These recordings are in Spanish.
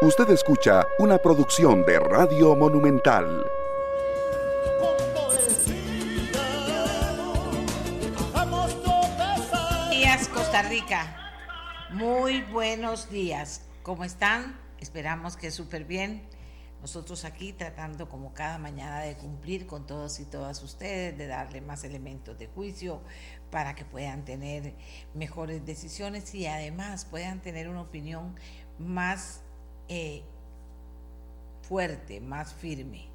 Usted escucha una producción de Radio Monumental. días, Costa Rica. Muy buenos días. ¿Cómo están? Esperamos que súper bien. Nosotros aquí tratando como cada mañana de cumplir con todos y todas ustedes, de darle más elementos de juicio para que puedan tener mejores decisiones y además puedan tener una opinión más eh, fuerte, más firme,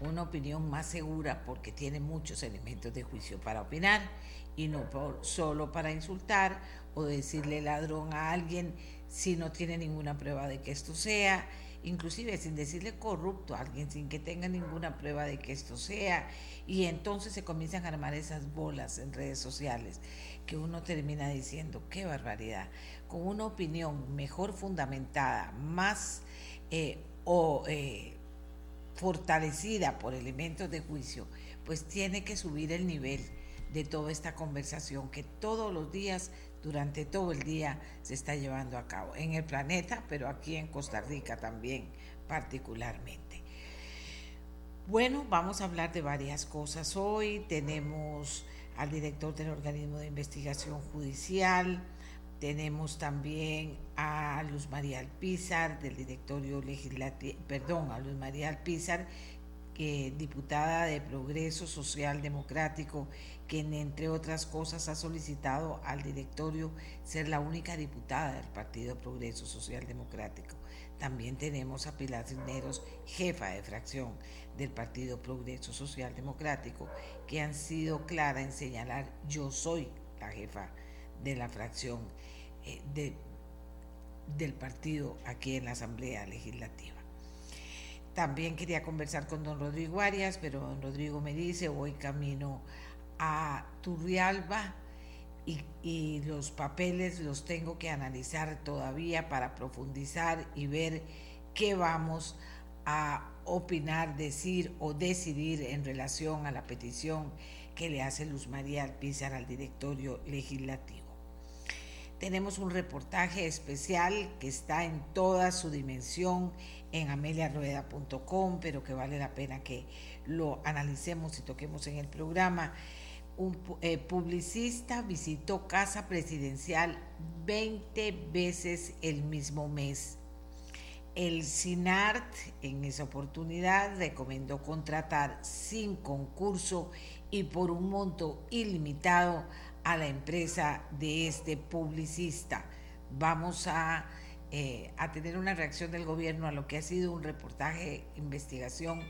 una opinión más segura porque tiene muchos elementos de juicio para opinar y no por, solo para insultar o decirle ladrón a alguien si no tiene ninguna prueba de que esto sea, inclusive sin decirle corrupto a alguien, sin que tenga ninguna prueba de que esto sea, y entonces se comienzan a armar esas bolas en redes sociales que uno termina diciendo, qué barbaridad, con una opinión mejor fundamentada, más eh, o eh, fortalecida por elementos de juicio, pues tiene que subir el nivel de toda esta conversación que todos los días, durante todo el día, se está llevando a cabo en el planeta, pero aquí en Costa Rica también particularmente. Bueno, vamos a hablar de varias cosas hoy. Tenemos al director del organismo de investigación judicial, tenemos también a Luz María Alpizar del directorio legislativo, perdón, a Luz María Alpizar, que diputada de Progreso Social Democrático, quien entre otras cosas ha solicitado al directorio ser la única diputada del Partido Progreso Social Democrático. También tenemos a Pilar Cisneros, jefa de fracción del Partido Progreso Social Democrático, que han sido clara en señalar yo soy la jefa de la fracción eh, de, del partido aquí en la Asamblea Legislativa. También quería conversar con don Rodrigo Arias, pero don Rodrigo me dice, voy camino a Turrialba y, y, los papeles los tengo que analizar todavía para profundizar y ver qué vamos a opinar, decir o decidir en relación a la petición que le hace Luz María Alpizar al directorio legislativo. Tenemos un reportaje especial que está en toda su dimensión en ameliarueda.com, pero que vale la pena que lo analicemos y toquemos en el programa. Un eh, publicista visitó casa presidencial 20 veces el mismo mes. El SINART en esa oportunidad recomendó contratar sin concurso y por un monto ilimitado a la empresa de este publicista. Vamos a, eh, a tener una reacción del gobierno a lo que ha sido un reportaje, investigación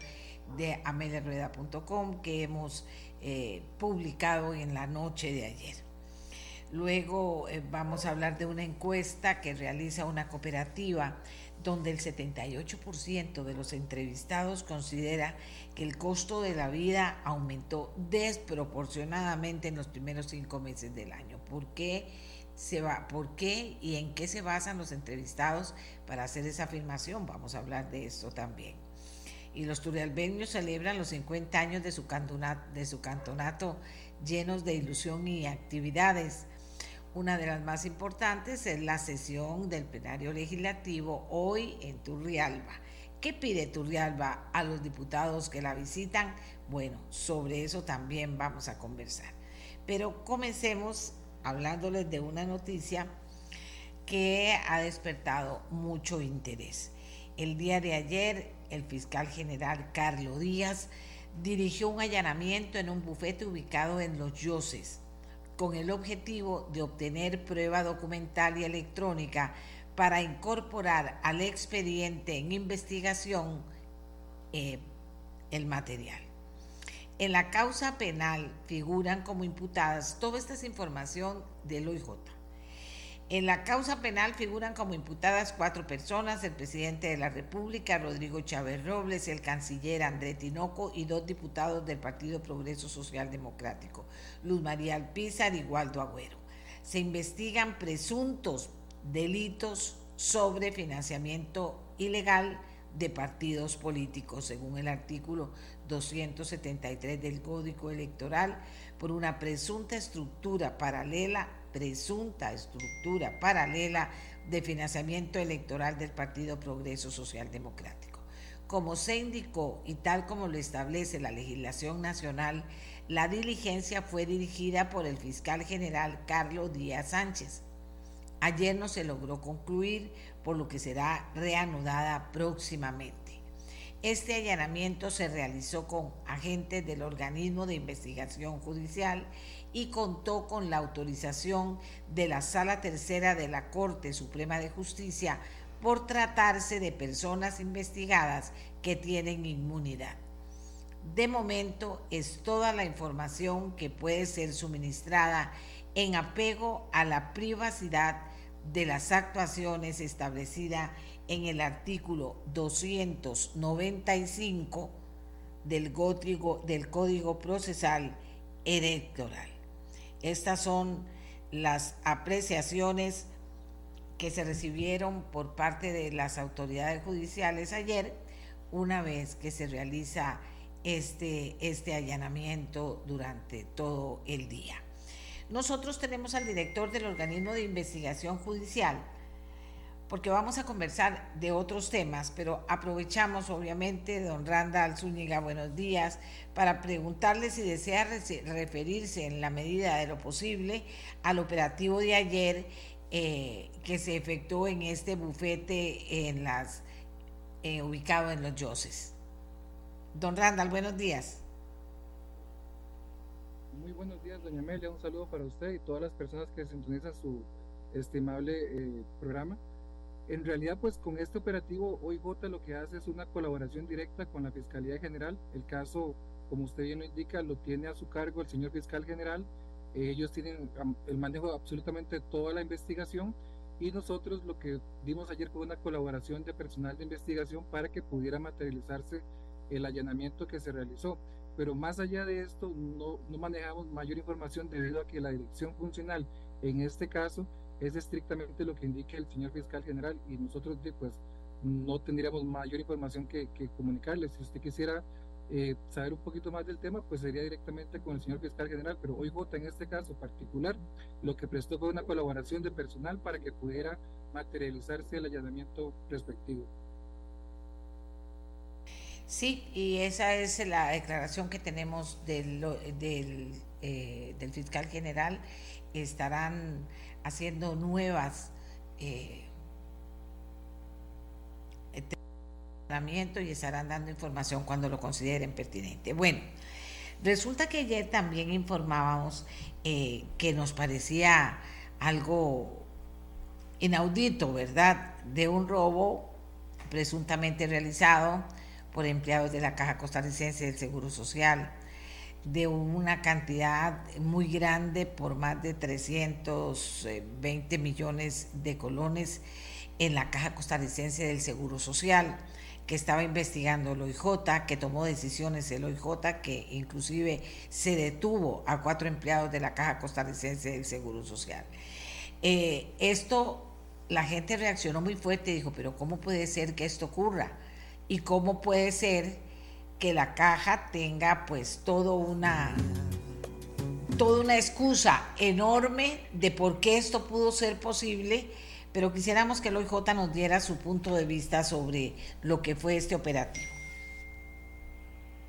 de ameliarueda.com que hemos eh, publicado en la noche de ayer. Luego eh, vamos a hablar de una encuesta que realiza una cooperativa donde el 78% de los entrevistados considera que el costo de la vida aumentó desproporcionadamente en los primeros cinco meses del año. ¿Por qué? Se va, ¿Por qué y en qué se basan los entrevistados para hacer esa afirmación? Vamos a hablar de esto también. Y los turrialbeños celebran los 50 años de su, cantonato, de su cantonato llenos de ilusión y actividades. Una de las más importantes es la sesión del plenario legislativo hoy en Turrialba. ¿Qué pide Turrialba a los diputados que la visitan? Bueno, sobre eso también vamos a conversar. Pero comencemos hablándoles de una noticia que ha despertado mucho interés. El día de ayer, el fiscal general Carlos Díaz dirigió un allanamiento en un bufete ubicado en Los Yoses con el objetivo de obtener prueba documental y electrónica para incorporar al expediente en investigación eh, el material. En la causa penal figuran como imputadas, toda esta es información del OIJ, en la causa penal figuran como imputadas cuatro personas, el presidente de la República, Rodrigo Chávez Robles, el canciller André Tinoco y dos diputados del Partido Progreso Social Democrático, Luz María Alpizar y Waldo Agüero. Se investigan presuntos delitos sobre financiamiento ilegal de partidos políticos, según el artículo 273 del Código Electoral, por una presunta estructura paralela presunta estructura paralela de financiamiento electoral del Partido Progreso Social Democrático. Como se indicó y tal como lo establece la legislación nacional, la diligencia fue dirigida por el fiscal general Carlos Díaz Sánchez. Ayer no se logró concluir, por lo que será reanudada próximamente. Este allanamiento se realizó con agentes del organismo de investigación judicial y contó con la autorización de la Sala Tercera de la Corte Suprema de Justicia por tratarse de personas investigadas que tienen inmunidad. De momento es toda la información que puede ser suministrada en apego a la privacidad de las actuaciones establecidas en el artículo 295 del Código, del Código Procesal Electoral. Estas son las apreciaciones que se recibieron por parte de las autoridades judiciales ayer, una vez que se realiza este, este allanamiento durante todo el día. Nosotros tenemos al director del organismo de investigación judicial, porque vamos a conversar de otros temas, pero aprovechamos obviamente, don Randall Zúñiga, buenos días, para preguntarle si desea referirse en la medida de lo posible al operativo de ayer eh, que se efectuó en este bufete eh, ubicado en los Yoses. Don Randall, buenos días. Buenos días, doña Amelia. Un saludo para usted y todas las personas que sintonizan su estimable eh, programa. En realidad, pues con este operativo, OIJ lo que hace es una colaboración directa con la Fiscalía General. El caso, como usted bien lo indica, lo tiene a su cargo el señor fiscal general. ellos tienen el manejo de absolutamente toda la investigación y nosotros lo que dimos ayer fue una colaboración de personal de investigación para que pudiera materializarse el allanamiento que se realizó. Pero más allá de esto, no, no manejamos mayor información debido a que la dirección funcional en este caso es estrictamente lo que indica el señor fiscal general y nosotros pues no tendríamos mayor información que, que comunicarles. Si usted quisiera eh, saber un poquito más del tema, pues sería directamente con el señor fiscal general, pero hoy vota en este caso particular, lo que prestó fue una colaboración de personal para que pudiera materializarse el allanamiento respectivo. Sí, y esa es la declaración que tenemos del, del, eh, del fiscal general. Estarán haciendo nuevas eh, y estarán dando información cuando lo consideren pertinente. Bueno, resulta que ayer también informábamos eh, que nos parecía algo inaudito, ¿verdad?, de un robo presuntamente realizado por empleados de la Caja Costarricense del Seguro Social de una cantidad muy grande por más de 320 millones de colones en la Caja Costarricense del Seguro Social, que estaba investigando el OIJ, que tomó decisiones el OIJ, que inclusive se detuvo a cuatro empleados de la Caja Costarricense del Seguro Social. Eh, esto, la gente reaccionó muy fuerte y dijo, pero ¿cómo puede ser que esto ocurra? ¿Y cómo puede ser que la caja tenga pues todo una toda una excusa enorme de por qué esto pudo ser posible, pero quisiéramos que el OIJ nos diera su punto de vista sobre lo que fue este operativo.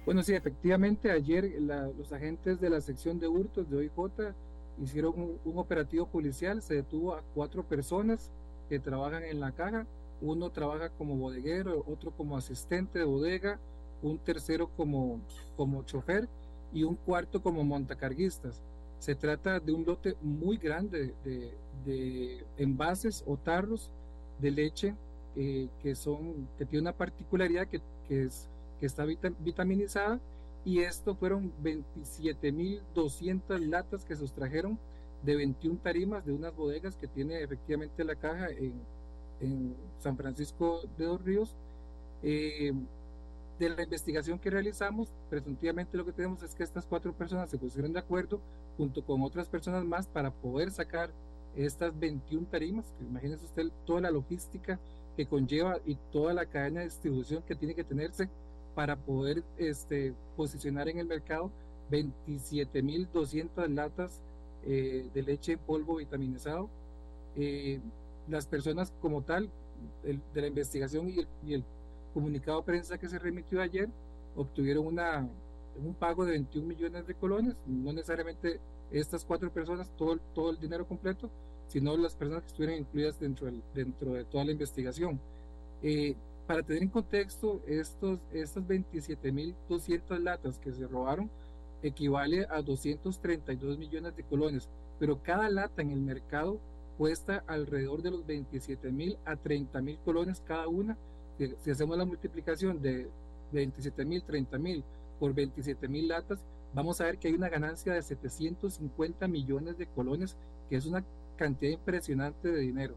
Bueno, sí, efectivamente, ayer los agentes de la sección de hurtos de OIJ hicieron un, un, operativo policial, se detuvo a cuatro personas que trabajan en la caja, uno trabaja como bodeguero, otro como asistente de bodega, un tercero como, como chofer y un cuarto como montacarguistas. Se trata de un lote muy grande de, de envases o tarros de leche eh, que, son, que tiene una particularidad que, que, es, que está vitaminizada y esto fueron 27.200 latas que se sustrajeron de 21 tarimas de unas bodegas que tiene efectivamente la caja en, en San Francisco de los Ríos. Eh, de la investigación que realizamos, presuntivamente lo que tenemos es que estas cuatro personas se pusieron de acuerdo junto con otras personas más para poder sacar estas 21 tarimas, que imagínese usted toda la logística que conlleva y toda la cadena de distribución que tiene que tenerse para poder este, posicionar en el mercado 27.200 latas eh, de leche en polvo vitaminizado. Eh, las personas como tal de la investigación y el, comunicado de prensa que se remitió ayer obtuvieron una, un pago de 21 millones de colones, no necesariamente estas cuatro personas, todo, todo el dinero completo, sino las personas que estuvieran incluidas dentro, del, dentro de toda la investigación. Eh, para tener en contexto, estos, estas 27.200 latas que se robaron equivale a 232 millones de colones, pero cada lata en el mercado cuesta alrededor de los 27.000 a 30.000 colones cada una. Si, si, hacemos la multiplicación de 27.000, 30.000 por 27.000 latas, vamos a ver que hay una ganancia de 750 millones de colones, que es una cantidad impresionante de dinero.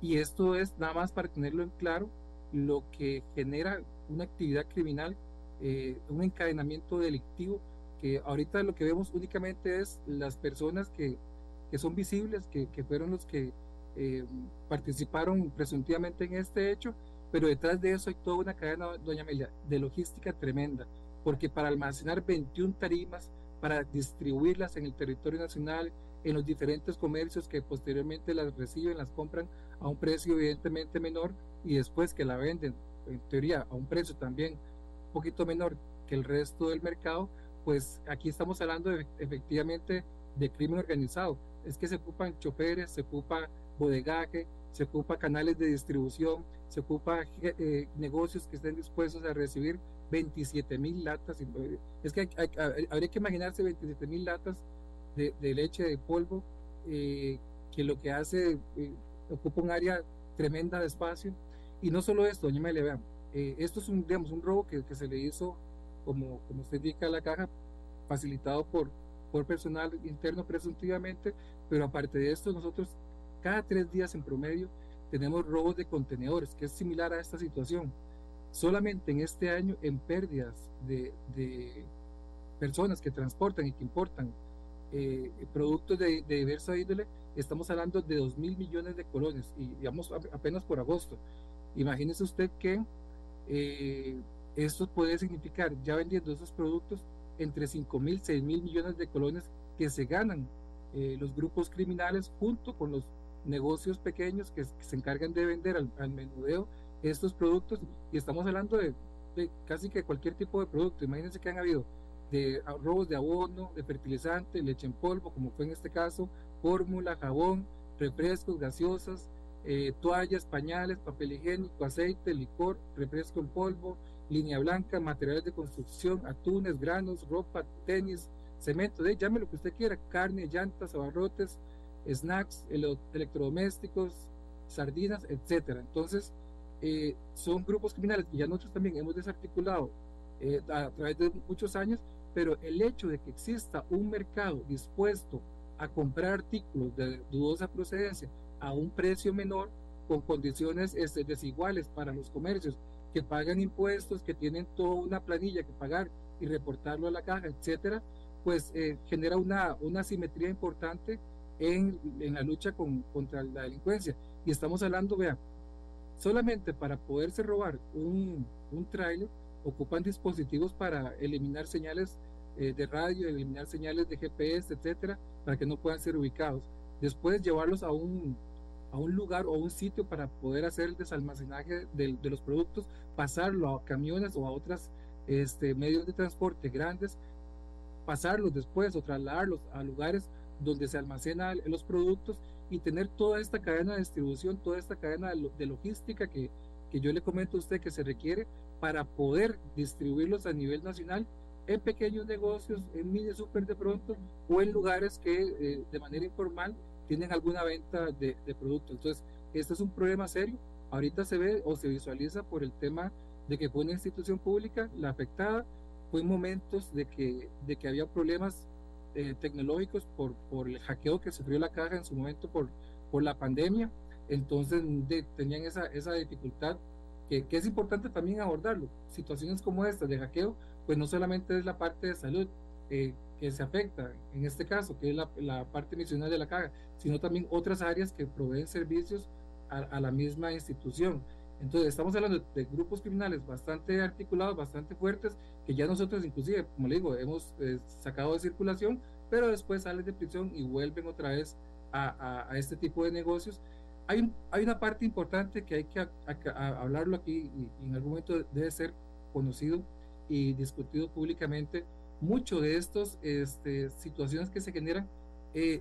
Y esto es nada más para tenerlo en claro lo que genera una actividad criminal, eh, un encadenamiento delictivo, que ahorita lo que vemos únicamente es las personas que, que son visibles, que, que, fueron los que eh, participaron presuntivamente en este hecho, pero detrás de eso hay toda una cadena, doña Amelia, de logística tremenda, porque para almacenar 21 tarimas, para distribuirlas en el territorio nacional, en los diferentes comercios que posteriormente las reciben, las compran a un precio evidentemente menor y después que la venden, en teoría, a un precio también un poquito menor que el resto del mercado, pues aquí estamos hablando efectivamente de crimen organizado. Es que se ocupan choferes, se ocupa bodegaje, se ocupa canales de distribución, se ocupa eh, negocios que estén dispuestos a recibir 27 mil latas. Es que habría que imaginarse 27 mil latas de, leche de polvo, eh, que lo que hace, eh, ocupa un área tremenda de espacio. Y no solo esto, doña Mele, vean, esto es un, digamos, un robo que, que, se le hizo, como, como usted indica, a la caja, facilitado por, por personal interno presuntivamente, pero aparte de esto, nosotros cada tres días en promedio tenemos robos de contenedores, que es similar a esta situación. Solamente en este año, en pérdidas de, de personas que transportan y que importan eh, productos de, de, diversa índole, estamos hablando de 2 mil millones de colones, y digamos apenas por agosto. Imagínese usted que eh, esto puede significar, ya vendiendo esos productos, entre 5 mil, 6 mil millones de colones que se ganan eh, los grupos criminales junto con los negocios pequeños que, se encargan de vender al, al, menudeo estos productos. Y estamos hablando de, de casi que cualquier tipo de producto. Imagínense que han habido de robos de abono, de fertilizante, leche en polvo, como fue en este caso, fórmula, jabón, refrescos, gaseosas, eh, toallas, pañales, papel higiénico, aceite, licor, refresco en polvo, línea blanca, materiales de construcción, atunes, granos, ropa, tenis, cemento, de, llame lo que usted quiera, carne, llantas, abarrotes, snacks, electrodomésticos, sardinas, etcétera. Entonces, eh, son grupos criminales y ya nosotros también hemos desarticulado eh, a través de muchos años pero el hecho de que exista un mercado dispuesto a comprar artículos de dudosa procedencia a un precio menor, con condiciones este, desiguales para los comercios que pagan impuestos, que tienen toda una planilla que pagar y reportarlo a la caja, etcétera, pues eh, genera una, una simetría importante en, en la lucha con, contra la delincuencia. Y estamos hablando, vean, solamente para poderse robar un, un trailer, ocupan dispositivos para eliminar señales eh, de radio, eliminar señales de GPS, etcétera, para que no puedan ser ubicados. Después llevarlos a un, a un lugar o un sitio para poder hacer el desalmacenaje de, los productos, pasarlo a camiones o a otros este, medios de transporte grandes, pasarlos después o trasladarlos a lugares donde se almacenan los productos y tener toda esta cadena de distribución, toda esta cadena de logística que, que yo le comento a usted que se requiere para poder distribuirlos a nivel nacional en pequeños negocios, en mini super de pronto, o en lugares que eh, de manera informal tienen alguna venta de, de, productos. Entonces, este es un problema serio. Ahorita se ve o se visualiza por el tema de que fue una institución pública la afectada, fue en momentos de que, de que había problemas eh, tecnológicos por, por el hackeo que sufrió la caja en su momento por, por la pandemia. Entonces, de, tenían esa, esa dificultad que, que, es importante también abordarlo. Situaciones como estas de hackeo, pues no solamente es la parte de salud eh, que se afecta, en este caso, que es la, la, parte misional de la caja, sino también otras áreas que proveen servicios a, a, la misma institución. Entonces, estamos hablando de grupos criminales bastante articulados, bastante fuertes, que ya nosotros inclusive, como le digo, hemos eh, sacado de circulación, pero después salen de prisión y vuelven otra vez a, a, a este tipo de negocios hay, hay una parte importante que hay que hablarlo aquí y, en algún momento debe ser conocido y discutido públicamente. Mucho de estas este, situaciones que se generan eh,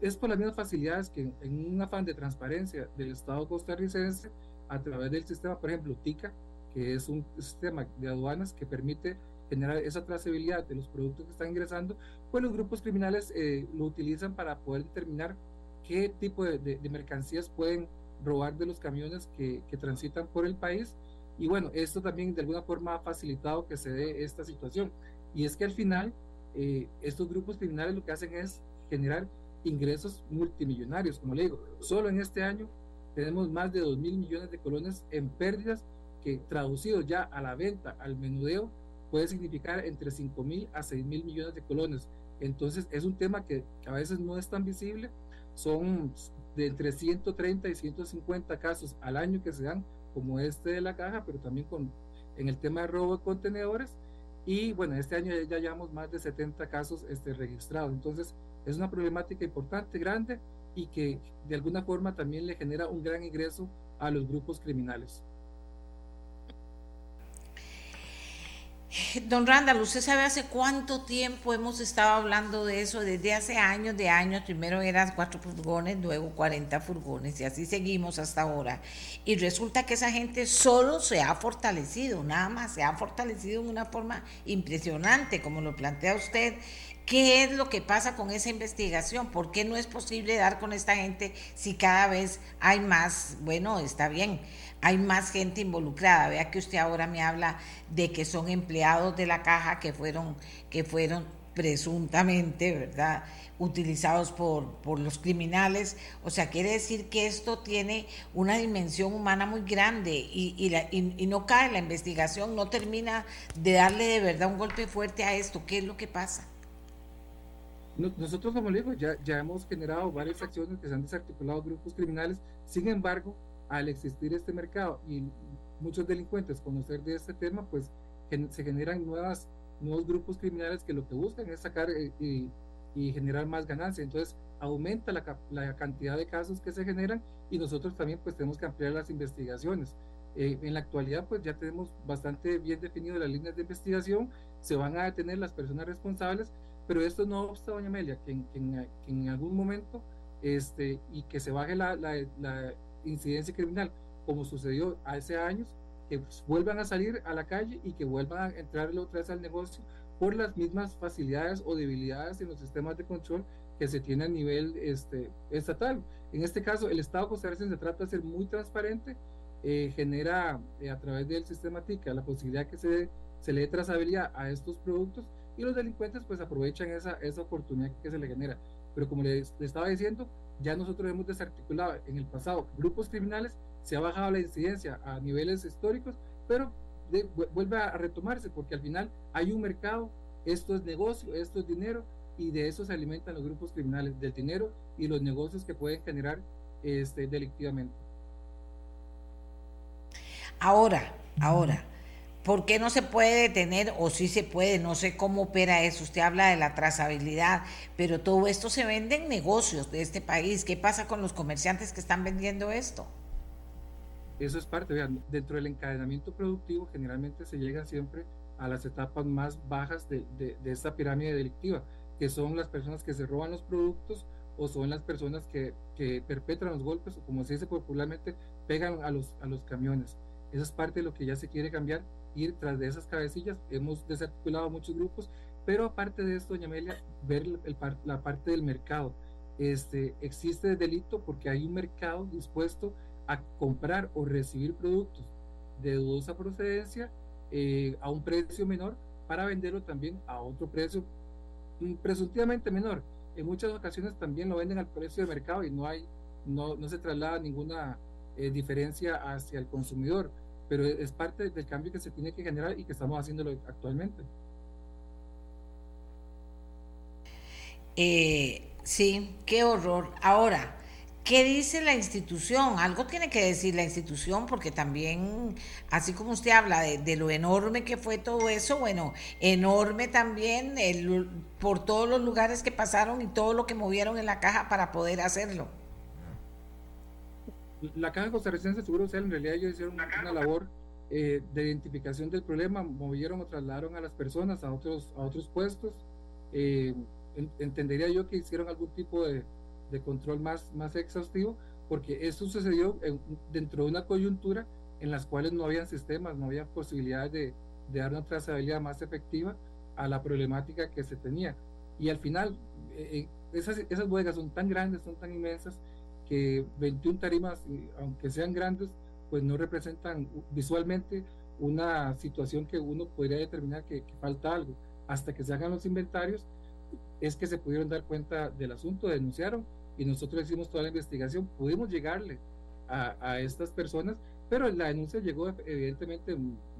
es por las mismas facilidades que en un afán de transparencia del Estado costarricense a través del sistema, por ejemplo, TICA, que es un sistema de aduanas que permite generar esa trazabilidad de los productos que están ingresando, pues los grupos criminales eh, lo utilizan para poder determinar qué tipo de, mercancías pueden robar de los camiones que, que, transitan por el país. Y bueno, esto también de alguna forma ha facilitado que se dé esta situación. Y es que al final, eh, estos grupos criminales lo que hacen es generar ingresos multimillonarios, como le digo, solo en este año tenemos más de 2 mil millones de colones en pérdidas que traducido ya a la venta, al menudeo, puede significar entre 5 mil a 6 mil millones de colones. Entonces es un tema que a veces no es tan visible, son de entre 130 y 150 casos al año que se dan, como este de la caja, pero también con, en el tema de robo de contenedores. Y bueno, este año ya llevamos más de 70 casos este, registrados. Entonces es una problemática importante, grande y que de alguna forma también le genera un gran ingreso a los grupos criminales. Don Randall, ¿usted sabe hace cuánto tiempo hemos estado hablando de eso? Desde hace años de años, primero eran cuatro furgones, luego 40 furgones y así seguimos hasta ahora. Y resulta que esa gente solo se ha fortalecido, nada más, se ha fortalecido de una forma impresionante, como lo plantea usted. ¿Qué es lo que pasa con esa investigación? ¿Por qué no es posible dar con esta gente si cada vez hay más? Bueno, está bien hay más gente involucrada. Vea que usted ahora me habla de que son empleados de la caja que fueron, que fueron presuntamente, ¿verdad?, utilizados por, por los criminales. O sea, quiere decir que esto tiene una dimensión humana muy grande y, y, no cae la investigación, no termina de darle de verdad un golpe fuerte a esto. ¿Qué es lo que pasa? Nosotros, como le digo, ya, ya hemos generado varias acciones que se han desarticulado grupos criminales. Sin embargo, al existir este mercado y muchos delincuentes conocer de este tema, pues se generan nuevas, nuevos grupos criminales que lo que buscan es sacar eh, y, y generar más ganancia. Entonces aumenta la, la, cantidad de casos que se generan y nosotros también pues tenemos que ampliar las investigaciones. Eh, en la actualidad pues ya tenemos bastante bien definido las líneas de investigación, se van a detener las personas responsables, pero esto no obsta, doña Amelia, que en, que en, algún momento este, y que se baje la, la, la incidencia criminal, como sucedió hace años, que pues, vuelvan a salir a la calle y que vuelvan a entrar otra vez al negocio por las mismas facilidades o debilidades en los sistemas de control que se tiene a nivel este, estatal. En este caso, el Estado costarricense se trata de ser muy transparente, eh, genera eh, a través del sistema TICA la posibilidad que se, se le dé trazabilidad a estos productos y los delincuentes pues aprovechan esa, esa oportunidad que se le genera. Pero como le estaba diciendo, ya nosotros hemos desarticulado en el pasado grupos criminales, se ha bajado la incidencia a niveles históricos, pero vuelve a retomarse porque al final hay un mercado, esto es negocio, esto es dinero y de eso se alimentan los grupos criminales, del dinero y los negocios que pueden generar este, delictivamente. Ahora, ahora, ¿Por qué no se puede detener o sí se puede? No sé cómo opera eso. Usted habla de la trazabilidad, pero todo esto se vende en negocios de este país. ¿Qué pasa con los comerciantes que están vendiendo esto? Eso es parte, vean, dentro del encadenamiento productivo generalmente se llega siempre a las etapas más bajas de, esta pirámide delictiva, que son las personas que se roban los productos o son las personas que, perpetran los golpes o como se dice popularmente, pegan a los, a los camiones. Eso es parte de lo que ya se quiere cambiar ir tras de esas cabecillas. Hemos desarticulado muchos grupos, pero aparte de esto, doña Amelia, ver el, la parte del mercado. Este, existe delito porque hay un mercado dispuesto a comprar o recibir productos de dudosa procedencia eh, a un precio menor para venderlo también a otro precio mm, presuntivamente menor. En muchas ocasiones también lo venden al precio de mercado y no hay, no, no se traslada ninguna eh, diferencia hacia el consumidor pero es parte del cambio que se tiene que generar y que estamos haciéndolo actualmente. Eh, sí, qué horror. Ahora, ¿qué dice la institución? Algo tiene que decir la institución porque también, así como usted habla de, lo enorme que fue todo eso, bueno, enorme también el, por todos los lugares que pasaron y todo lo que movieron en la caja para poder hacerlo. La Caja Costarricense de Seguro Social en realidad ellos hicieron una, labor eh, de identificación del problema, movieron o trasladaron a las personas a otros, a otros puestos. Eh, entendería yo que hicieron algún tipo de, de, control más, más exhaustivo, porque esto sucedió dentro de una coyuntura en las cuales no había sistemas, no había posibilidad de, de, dar una trazabilidad más efectiva a la problemática que se tenía. Y al final, eh, esas, esas bodegas son tan grandes, son tan inmensas, que 21 tarimas, aunque sean grandes, pues no representan visualmente una situación que uno podría determinar que, falta algo. Hasta que se hagan los inventarios, es que se pudieron dar cuenta del asunto, denunciaron y nosotros hicimos toda la investigación, pudimos llegarle a, a estas personas, pero la denuncia llegó evidentemente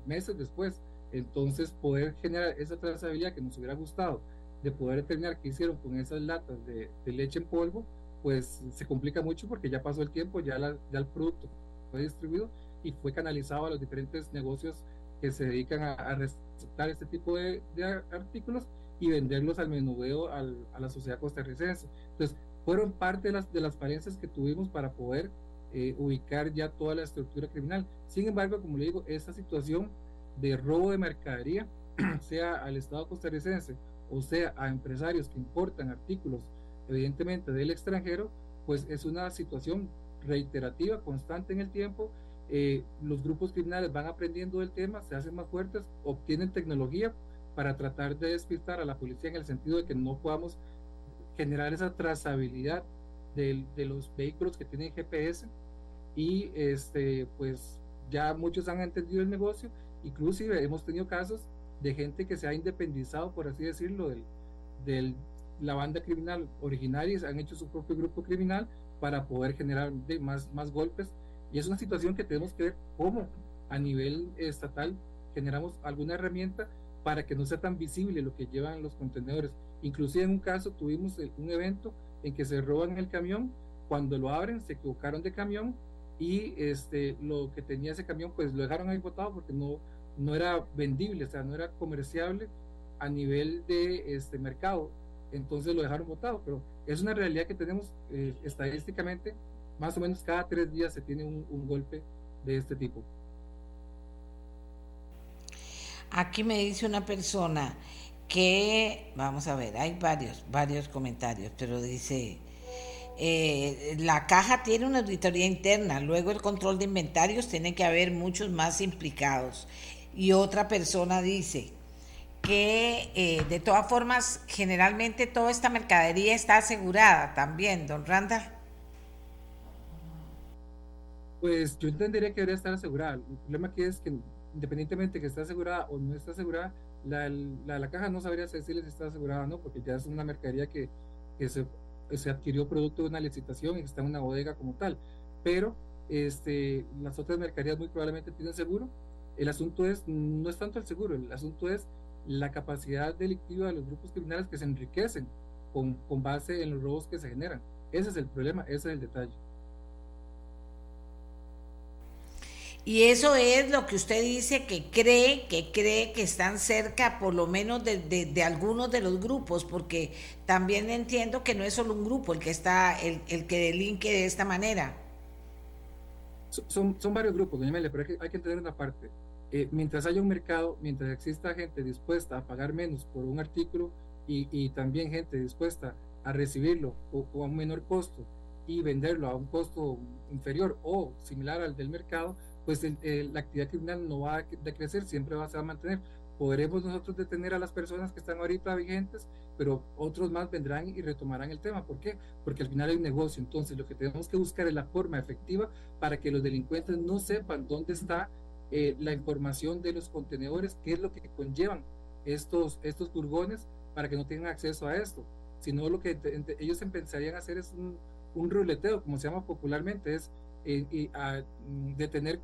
meses después. Entonces, poder generar esa trazabilidad que nos hubiera gustado de poder determinar qué hicieron con esas latas de, de leche en polvo, pues se complica mucho porque ya pasó el tiempo, ya, el producto fue distribuido y fue canalizado a los diferentes negocios que se dedican a, a receptar este tipo de, artículos y venderlos al menudeo al, a la sociedad costarricense. Entonces, fueron parte de las, de las falencias que tuvimos para poder eh, ubicar ya toda la estructura criminal. Sin embargo, como le digo, esta situación de robo de mercadería, sea al Estado costarricense o sea a empresarios que importan artículos evidentemente del extranjero, pues es una situación reiterativa, constante en el tiempo. Eh, los grupos criminales van aprendiendo del tema, se hacen más fuertes, obtienen tecnología para tratar de despistar a la policía en el sentido de que no podamos generar esa trazabilidad de, de los vehículos que tienen GPS y este pues ya muchos han entendido el negocio, inclusive hemos tenido casos de gente que se ha independizado, por así decirlo, del, del la banda criminal originaria han hecho su propio grupo criminal para poder generar más, más golpes. Y es una situación que tenemos que ver cómo a nivel estatal generamos alguna herramienta para que no sea tan visible lo que llevan los contenedores. Inclusive en un caso tuvimos un evento en que se roban el camión, cuando lo abren se equivocaron de camión y este, lo que tenía ese camión pues lo dejaron ahí botado porque no, no era vendible, o sea, no era comerciable a nivel de este mercado entonces lo dejaron votado, pero es una realidad que tenemos eh, estadísticamente, más o menos cada tres días se tiene un, golpe de este tipo. Aquí me dice una persona que, vamos a ver, hay varios, varios comentarios, pero dice, eh, la caja tiene una auditoría interna, luego el control de inventarios tiene que haber muchos más implicados. Y otra persona dice, que eh, de todas formas, generalmente toda esta mercadería está asegurada también, don Randall. Pues yo entendería que debería estar asegurada. El problema aquí es que independientemente que esté asegurada o no esté asegurada, la, la, caja no sabría decirle si está asegurada o no, porque ya es una mercadería que, que se, se, adquirió producto de una licitación y está en una bodega como tal. Pero este, las otras mercaderías muy probablemente tienen seguro. El asunto es, no es tanto el seguro, el asunto es la capacidad delictiva de los grupos criminales que se enriquecen con, con base en los robos que se generan. Ese es el problema, ese es el detalle. Y eso es lo que usted dice que cree, que cree que están cerca por lo menos de, de, algunos de los grupos, porque también entiendo que no es solo un grupo el que está, el, el que delinque de esta manera. Son, son varios grupos, doña Amelia, pero hay que, hay que entender una parte. Eh, mientras haya un mercado, mientras exista gente dispuesta a pagar menos por un artículo y, también gente dispuesta a recibirlo o, a un menor costo y venderlo a un costo inferior o similar al del mercado, pues la actividad criminal no va a decrecer, siempre va, a mantener. Podremos nosotros detener a las personas que están ahorita vigentes, pero otros más vendrán y retomarán el tema. ¿Por qué? Porque al final hay un negocio. Entonces, lo que tenemos que buscar es la forma efectiva para que los delincuentes no sepan dónde está eh, la información de los contenedores, qué es lo que conllevan estos, estos furgones para que no tengan acceso a esto. Sino lo que ellos empezarían a hacer es un, un ruleteo, como se llama popularmente, es eh, a, mm, detener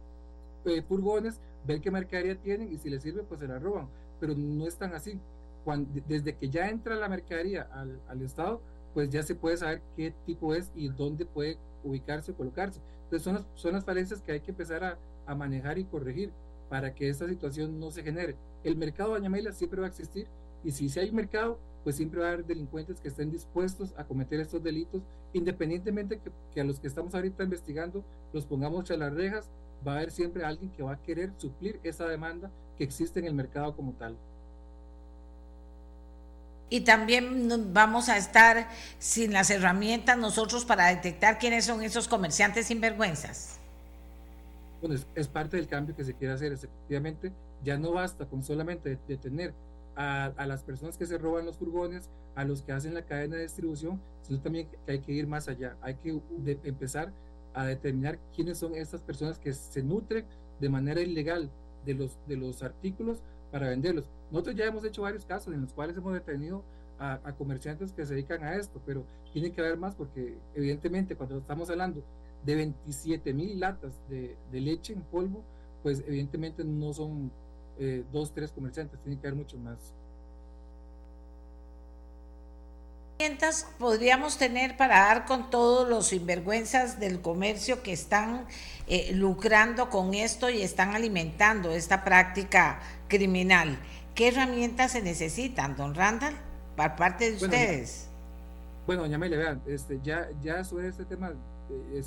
eh, furgones, ver qué mercadería tienen y si les sirve, pues se la roban. Pero no es tan así. Cuando, desde que ya entra la mercadería al, al Estado, pues ya se puede saber qué tipo es y dónde puede ubicarse o colocarse. Entonces son las, son las falencias que hay que empezar a, a manejar y corregir para que esta situación no se genere. El mercado de Añamela siempre va a existir Y si, si hay mercado, pues siempre va a haber delincuentes que estén dispuestos a cometer estos delitos, independientemente que, que a los que estamos ahorita investigando los pongamos a las rejas, va a haber siempre alguien que va a querer suplir esa demanda que existe en el mercado como tal. Y también vamos a estar sin las herramientas nosotros para detectar quiénes son esos comerciantes sinvergüenzas. Bueno, es, parte del cambio que se quiere hacer. Efectivamente, ya no basta con solamente detener a, a, las personas que se roban los furgones, a los que hacen la cadena de distribución, sino también que hay que ir más allá. Hay que empezar a determinar quiénes son estas personas que se nutren de manera ilegal de los, de los artículos para venderlos. Nosotros ya hemos hecho varios casos en los cuales hemos detenido a, comerciantes que se dedican a esto, pero tiene que haber más porque evidentemente cuando estamos hablando de 27 mil latas de, leche en polvo, pues evidentemente no son eh, dos, tres comerciantes, tiene que haber mucho más. podríamos tener para dar con todos los sinvergüenzas del comercio que están eh, lucrando con esto y están alimentando esta práctica criminal? ¿Qué herramientas se necesitan, don Randall, por parte de ustedes? Bueno, doña Amelia, vean, este, ya, ya sobre este tema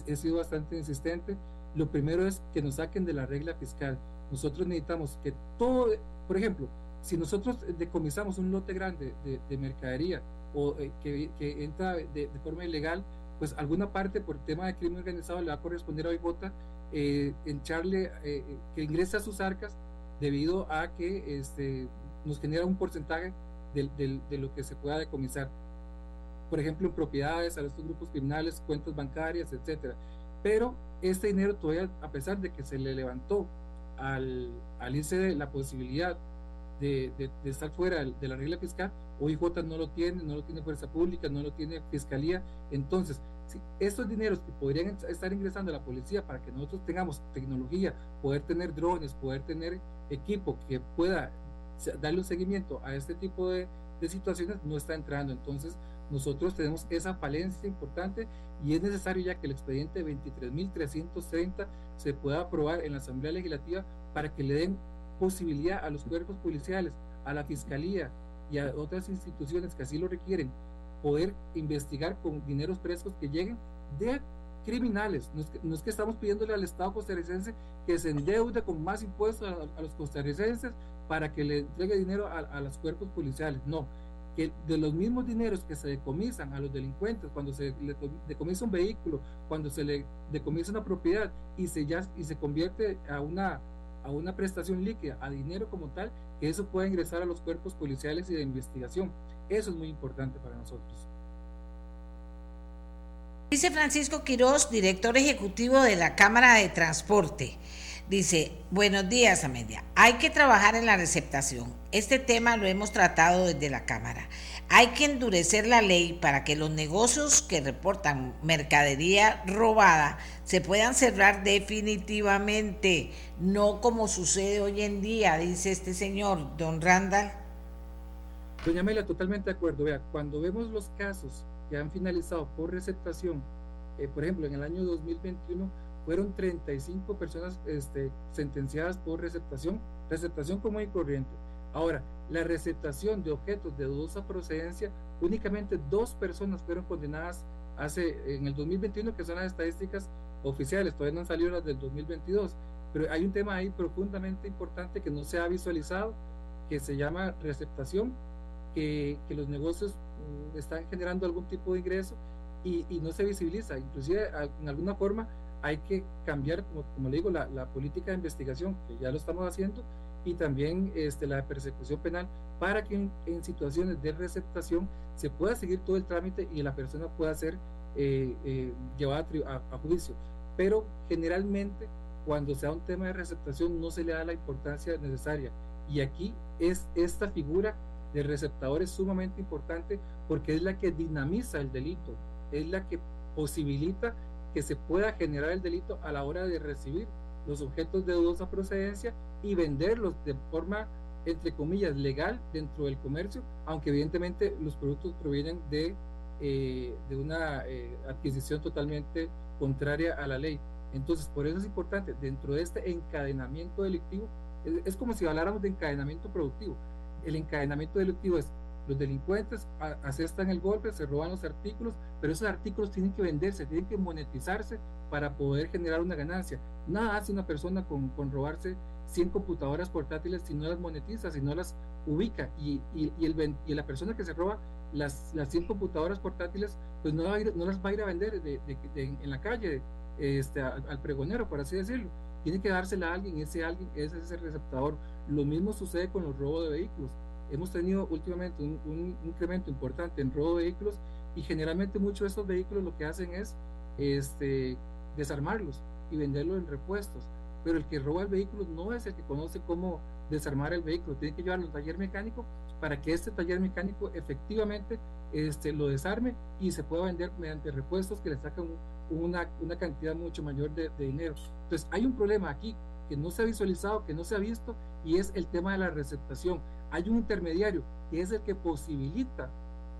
he sido bastante insistente. Lo primero es que nos saquen de la regla fiscal. Nosotros necesitamos que todo, por ejemplo, si nosotros decomisamos un lote grande de, mercadería o eh, que, que, entra de, forma ilegal, pues alguna parte por tema de crimen organizado le va a corresponder a OIJ eh, echarle, eh, que ingrese a sus arcas debido a que este, nos genera un porcentaje de, de, lo que se pueda decomisar. Por ejemplo, en propiedades, a estos grupos criminales, cuentas bancarias, etcétera. Pero este dinero todavía, a pesar de que se le levantó al, al ICD la posibilidad de, de, estar fuera de la regla fiscal, OIJ no lo tiene, no lo tiene Fuerza Pública, no lo tiene Fiscalía. Entonces, si estos dineros que podrían estar ingresando a la policía para que nosotros tengamos tecnología, poder tener drones, poder tener equipo que pueda darle un seguimiento a este tipo de, de situaciones, no está entrando. Entonces, nosotros tenemos esa falencia importante y es necesario ya que el expediente 23.330 se pueda aprobar en la Asamblea Legislativa para que le den posibilidad a los cuerpos policiales, a la Fiscalía y a otras instituciones que así lo requieren, poder investigar con dineros frescos que lleguen de criminales. No es, que, no es que estamos pidiéndole al Estado costarricense que se endeude con más impuestos a, los costarricenses para que le entregue dinero a, a, los cuerpos policiales. No, que de los mismos dineros que se decomisan a los delincuentes, cuando se le decomisa un vehículo, cuando se le decomisa una propiedad y se, ya, y se convierte a una, a una prestación líquida, a dinero como tal, que eso pueda ingresar a los cuerpos policiales y de investigación. Eso es muy importante para nosotros. Dice Francisco Quiroz, director ejecutivo de la Cámara de Transporte. Dice, buenos días Amelia, hay que trabajar en la receptación. Este tema lo hemos tratado desde la Cámara. Hay que endurecer la ley para que los negocios que reportan mercadería robada se puedan cerrar definitivamente, no como sucede hoy en día, dice este señor, don Randall. Doña Amelia, totalmente de acuerdo. Vea, cuando vemos los casos que han finalizado por receptación, eh, por ejemplo, en el año 2021 fueron 35 personas este, sentenciadas por receptación, receptación común y corriente. Ahora, la receptación de objetos de dudosa procedencia, únicamente dos personas fueron condenadas hace en el 2021, que son las estadísticas oficiales, todavía no han salido las del 2022, pero hay un tema ahí profundamente importante que no se ha visualizado, que se llama receptación, que, que los negocios mm, están generando algún tipo de ingreso y, y, no se visibiliza. Inclusive, en alguna forma, hay que cambiar, como, le digo, la, la, política de investigación, que ya lo estamos haciendo, y también este, la persecución penal, para que en, situaciones de receptación se pueda seguir todo el trámite y la persona pueda ser eh, eh, llevada a, a, juicio. Pero generalmente, cuando se da un tema de receptación, no se le da la importancia necesaria. Y aquí es esta figura de receptador es sumamente importante porque es la que dinamiza el delito, es la que posibilita que se pueda generar el delito a la hora de recibir los objetos de dudosa procedencia y venderlos de forma, entre comillas, legal dentro del comercio, aunque evidentemente los productos provienen de, eh, de una eh, adquisición totalmente contraria a la ley. Entonces, por eso es importante, dentro de este encadenamiento delictivo, es, es como si habláramos de encadenamiento productivo el encadenamiento delictivo es los delincuentes asestan el golpe, se roban los artículos, pero esos artículos tienen que venderse, tienen que monetizarse para poder generar una ganancia. Nada hace una persona con, con robarse 100 computadoras portátiles si no las monetiza, si no las ubica. Y, y, el, y la persona que se roba las, las 100 computadoras portátiles, pues no, no las va a ir a vender de, en la calle este, al, pregonero, por así decirlo. Tiene que dársela a alguien, ese alguien ese es el receptador. Lo mismo sucede con los robos de vehículos. Hemos tenido últimamente un, un incremento importante en robo de vehículos y generalmente muchos de estos vehículos lo que hacen es este, desarmarlos y venderlos en repuestos. Pero el que roba el vehículo no es el que conoce cómo desarmar el vehículo, tiene que llevarlo al taller mecánico para que este taller mecánico efectivamente este, lo desarme y se pueda vender mediante repuestos que le sacan una, una cantidad mucho mayor de, dinero. Entonces hay un problema aquí que no se ha visualizado, que no se ha visto, y es el tema de la receptación. Hay un intermediario que es el que posibilita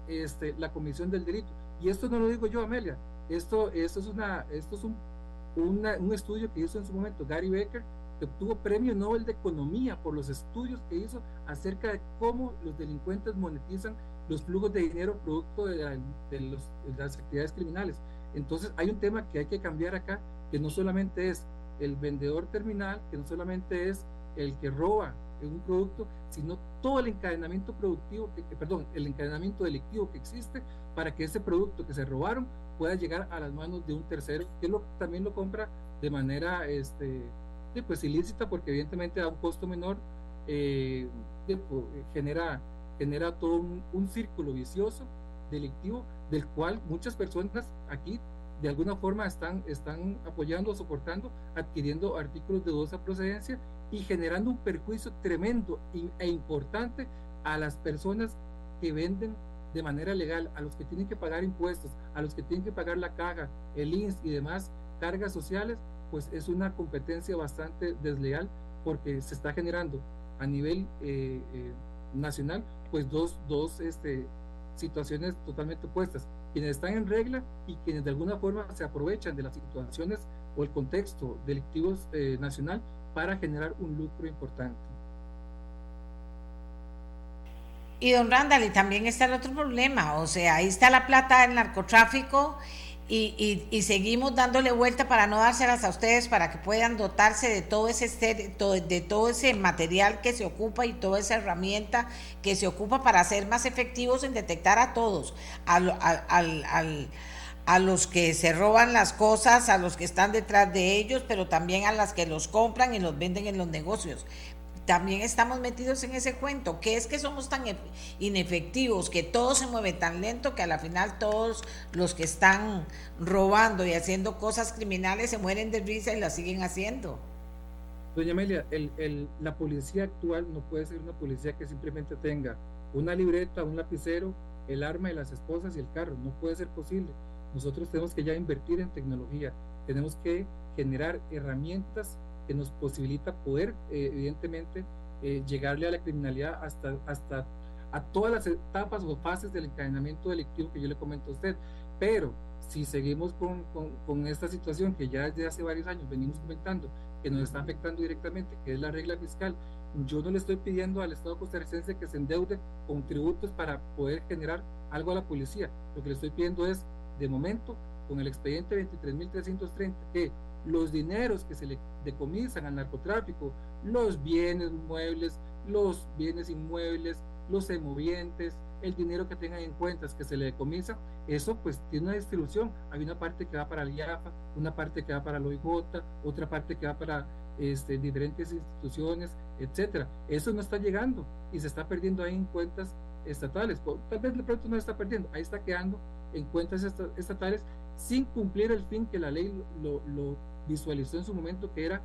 este, la comisión del delito. Y esto no lo digo yo, Amelia, esto, esto es, una, esto es un, un estudio que hizo en su momento Gary Becker, que obtuvo premio Nobel de Economía por los estudios que hizo acerca de cómo los delincuentes monetizan los flujos de dinero producto de, las actividades criminales. Entonces hay un tema que hay que cambiar acá, que no solamente es el vendedor terminal, que no solamente es el que roba un producto, sino todo el encadenamiento productivo, que, perdón, el encadenamiento delictivo que existe para que ese producto que se robaron pueda llegar a las manos de un tercero que lo, también lo compra de manera este, pues ilícita porque evidentemente da un costo menor, eh, pues, genera, genera todo un, círculo vicioso delictivo del cual muchas personas aquí de alguna forma están, están apoyando soportando, adquiriendo artículos de dudosa procedencia y generando un perjuicio tremendo e importante a las personas que venden de manera legal, a los que tienen que pagar impuestos, a los que tienen que pagar la caja, el INS y demás cargas sociales, pues es una competencia bastante desleal porque se está generando a nivel eh, eh, nacional pues dos, dos este, situaciones totalmente opuestas. Quienes están en regla y quienes de alguna forma se aprovechan de las situaciones o el contexto delictivo eh, nacional para generar un lucro importante. Y don Randall, y también está el otro problema, o sea, ahí está la plata del narcotráfico y, y, seguimos dándole vuelta para no dárselas a ustedes para que puedan dotarse de todo ese de todo ese material que se ocupa y toda esa herramienta que se ocupa para ser más efectivos en detectar a todos, al, al, a los que se roban las cosas, a los que están detrás de ellos, pero también a las que los compran y los venden en los negocios también estamos metidos en ese cuento, que es que somos tan inefectivos, que todo se mueve tan lento que a la final todos los que están robando y haciendo cosas criminales se mueren de risa y las siguen haciendo. Doña Amelia, el, la policía actual no puede ser una policía que simplemente tenga una libreta, un lapicero, el arma de las esposas y el carro. No puede ser posible. Nosotros tenemos que ya invertir en tecnología, tenemos que generar herramientas que nos posibilita poder, eh, evidentemente, eh, llegarle a la criminalidad hasta, hasta a todas las etapas o fases del encadenamiento delictivo que yo le comento a usted. Pero si seguimos con, con, esta situación que ya desde hace varios años venimos comentando, que nos está afectando directamente, que es la regla fiscal, yo no le estoy pidiendo al Estado costarricense que se endeude con tributos para poder generar algo a la policía. Lo que le estoy pidiendo es, de momento, con el expediente 23.330, que los dineros que se le decomisan al narcotráfico, los bienes muebles, los bienes inmuebles, los semovientes, el dinero que tengan en cuentas que se le decomisa, eso pues tiene una distribución. Hay una parte que va para el IAFA, una parte que va para la OIJ, otra parte que va para este, diferentes instituciones, etcétera. Eso no está llegando y se está perdiendo ahí en cuentas estatales. Tal vez de pronto no está perdiendo, ahí está quedando en cuentas estatales sin cumplir el fin que la ley lo, lo visualizó en su momento que era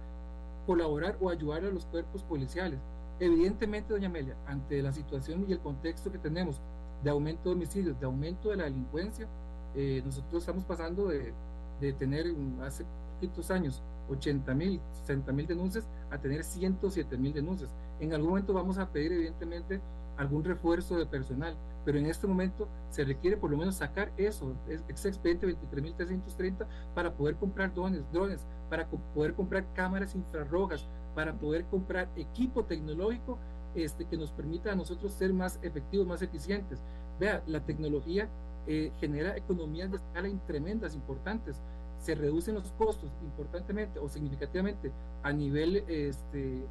colaborar o ayudar a los cuerpos policiales. Evidentemente, doña Amelia, ante la situación y el contexto que tenemos de aumento de homicidios, de aumento de la delincuencia, eh, nosotros estamos pasando de, de tener hace poquitos años 80 mil, 60 mil denuncias a tener 107 mil denuncias. En algún momento vamos a pedir, evidentemente, algún refuerzo de personal, pero en este momento se requiere por lo menos sacar eso, ese expediente 23.330 para poder comprar drones, drones, para poder comprar cámaras infrarrojas, para poder comprar equipo tecnológico este, que nos permita a nosotros ser más efectivos, más eficientes. Vea, la tecnología eh, genera economías de escala tremendas, importantes. Se reducen los costos importantemente o significativamente a nivel este,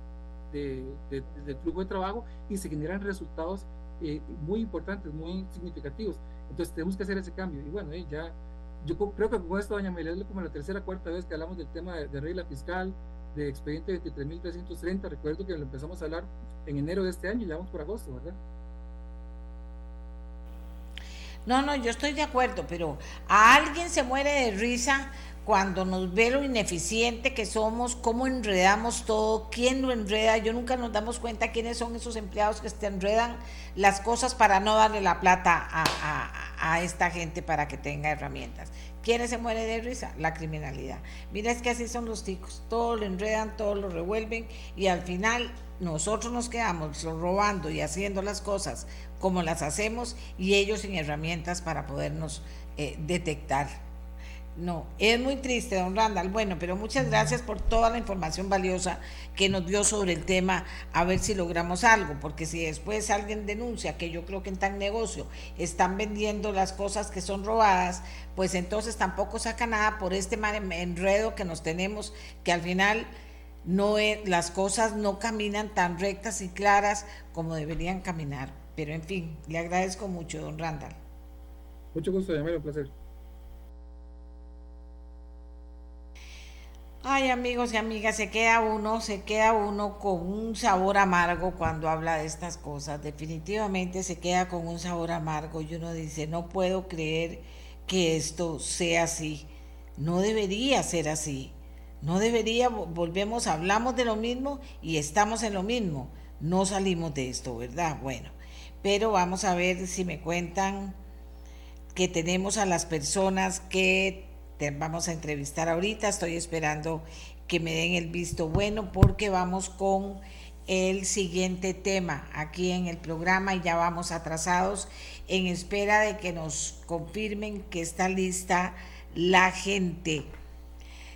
de, de, flujo de trabajo y se generan resultados eh, muy importantes, muy significativos. Entonces tenemos que hacer ese cambio. Y bueno, eh, ya yo creo que con esto, doña es como la tercera cuarta vez que hablamos del tema de, regla fiscal, de expediente 23.330. Recuerdo que lo empezamos a hablar en enero de este año y ya vamos por agosto, ¿verdad? No, no, yo estoy de acuerdo, pero a alguien se muere de risa cuando nos ve lo ineficiente que somos, cómo enredamos todo, quién lo enreda. Yo nunca nos damos cuenta quiénes son esos empleados que te enredan las cosas para no darle la plata a, esta gente para que tenga herramientas. ¿Quién se muere de risa? La criminalidad. Mira, es que así son los ticos. Todo lo enredan, todo lo revuelven y al final nosotros nos quedamos robando y haciendo las cosas como las hacemos y ellos sin herramientas para podernos eh, detectar no, es muy triste, don Randall. Bueno, pero muchas gracias por toda la información valiosa que nos dio sobre el tema, a ver si logramos algo, porque si después alguien denuncia que yo creo que en tan negocio están vendiendo las cosas que son robadas, pues entonces tampoco saca nada por este enredo que nos tenemos, que al final no las cosas no caminan tan rectas y claras como deberían caminar. Pero en fin, le agradezco mucho, don Randall. Mucho gusto, llamar, un placer. Ay, amigos y amigas, se queda uno, se queda uno con un sabor amargo cuando habla de estas cosas. Definitivamente se queda con un sabor amargo y uno dice, no puedo creer que esto sea así. No debería ser así. No debería, volvemos, hablamos de lo mismo y estamos en lo mismo. No salimos de esto, ¿verdad? Bueno, pero vamos a ver si me cuentan que tenemos a las personas que vamos a entrevistar ahorita. Estoy esperando que me den el visto bueno porque vamos con el siguiente tema aquí en el programa y ya vamos atrasados en espera de que nos confirmen que está lista la gente.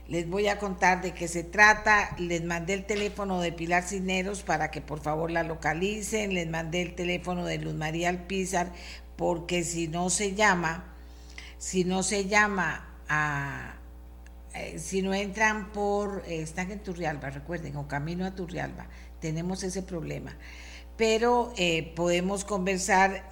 Les voy a contar de qué se trata. Les mandé el teléfono de Pilar Cineros para que por favor la localicen. Les mandé el teléfono de Luz María Alpizar porque si no se llama, si no se llama eh, si no entran por, eh, están en Turrialba, recuerden, o camino a Turrialba, tenemos ese problema. Pero eh, podemos conversar,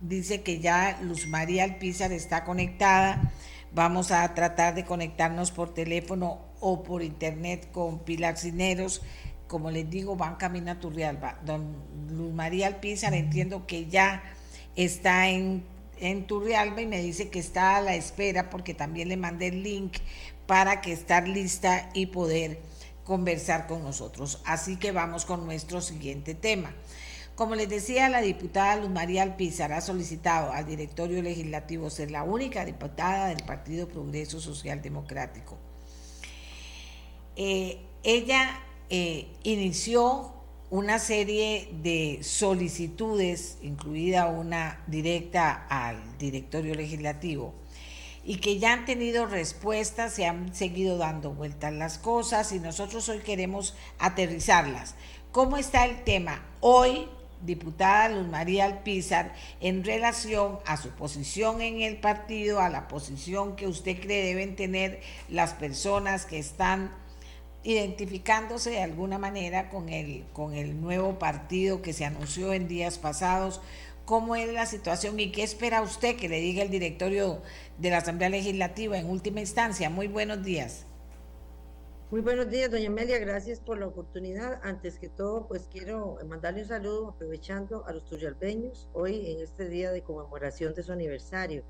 dice que ya Luz María Alpizar está conectada, vamos a tratar de conectarnos por teléfono o por internet con Pilar Cineros, como les digo, van camino a Turrialba. Don Luz María Alpizar entiendo que ya está en en Turrialba y me dice que está a la espera porque también le mandé el link para que estar lista y poder conversar con nosotros. Así que vamos con nuestro siguiente tema. Como les decía, la diputada Luz María Alpizar ha solicitado al directorio legislativo ser la única diputada del Partido Progreso Social Democrático. Eh, ella eh, inició una serie de solicitudes, incluida una directa al directorio legislativo, y que ya han tenido respuestas, se han seguido dando vueltas las cosas y nosotros hoy queremos aterrizarlas. ¿Cómo está el tema hoy, diputada Luz María Alpizar, en relación a su posición en el partido, a la posición que usted cree deben tener las personas que están identificándose de alguna manera con el, con el nuevo partido que se anunció en días pasados. ¿Cómo es la situación y qué espera usted que le diga el directorio de la Asamblea Legislativa en última instancia? Muy buenos días. Muy buenos días, doña Amelia, gracias por la oportunidad. Antes que todo, pues quiero mandarle un saludo aprovechando a los tuyalbeños hoy en este día de conmemoración de su aniversario.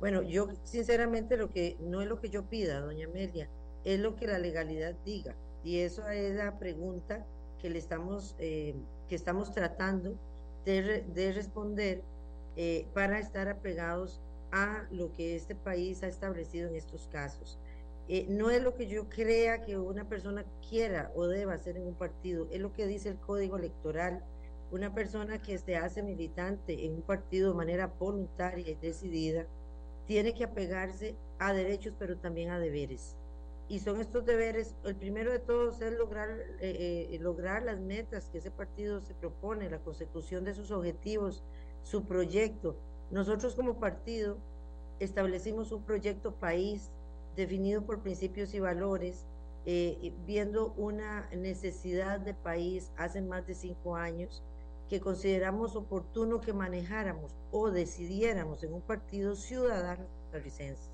Bueno, yo sinceramente lo que no es lo que yo pida, doña Amelia, es lo que la legalidad diga. Y eso es la pregunta que le estamos, eh, que estamos tratando de, responder eh, para estar apegados a lo que este país ha establecido en estos casos. Eh, no es lo que yo crea que una persona quiera o deba hacer en un partido, es lo que dice el código electoral. Una persona que se hace militante en un partido de manera voluntaria y decidida tiene que apegarse a derechos, pero también a deberes y son estos deberes. El primero de todos es lograr, eh, eh, lograr las metas que ese partido se propone, la consecución de sus objetivos, su proyecto. Nosotros como partido establecimos un proyecto país definido por principios y valores, eh, viendo una necesidad de país hace más de cinco años que consideramos oportuno que manejáramos o decidiéramos en un partido ciudadano costarricenses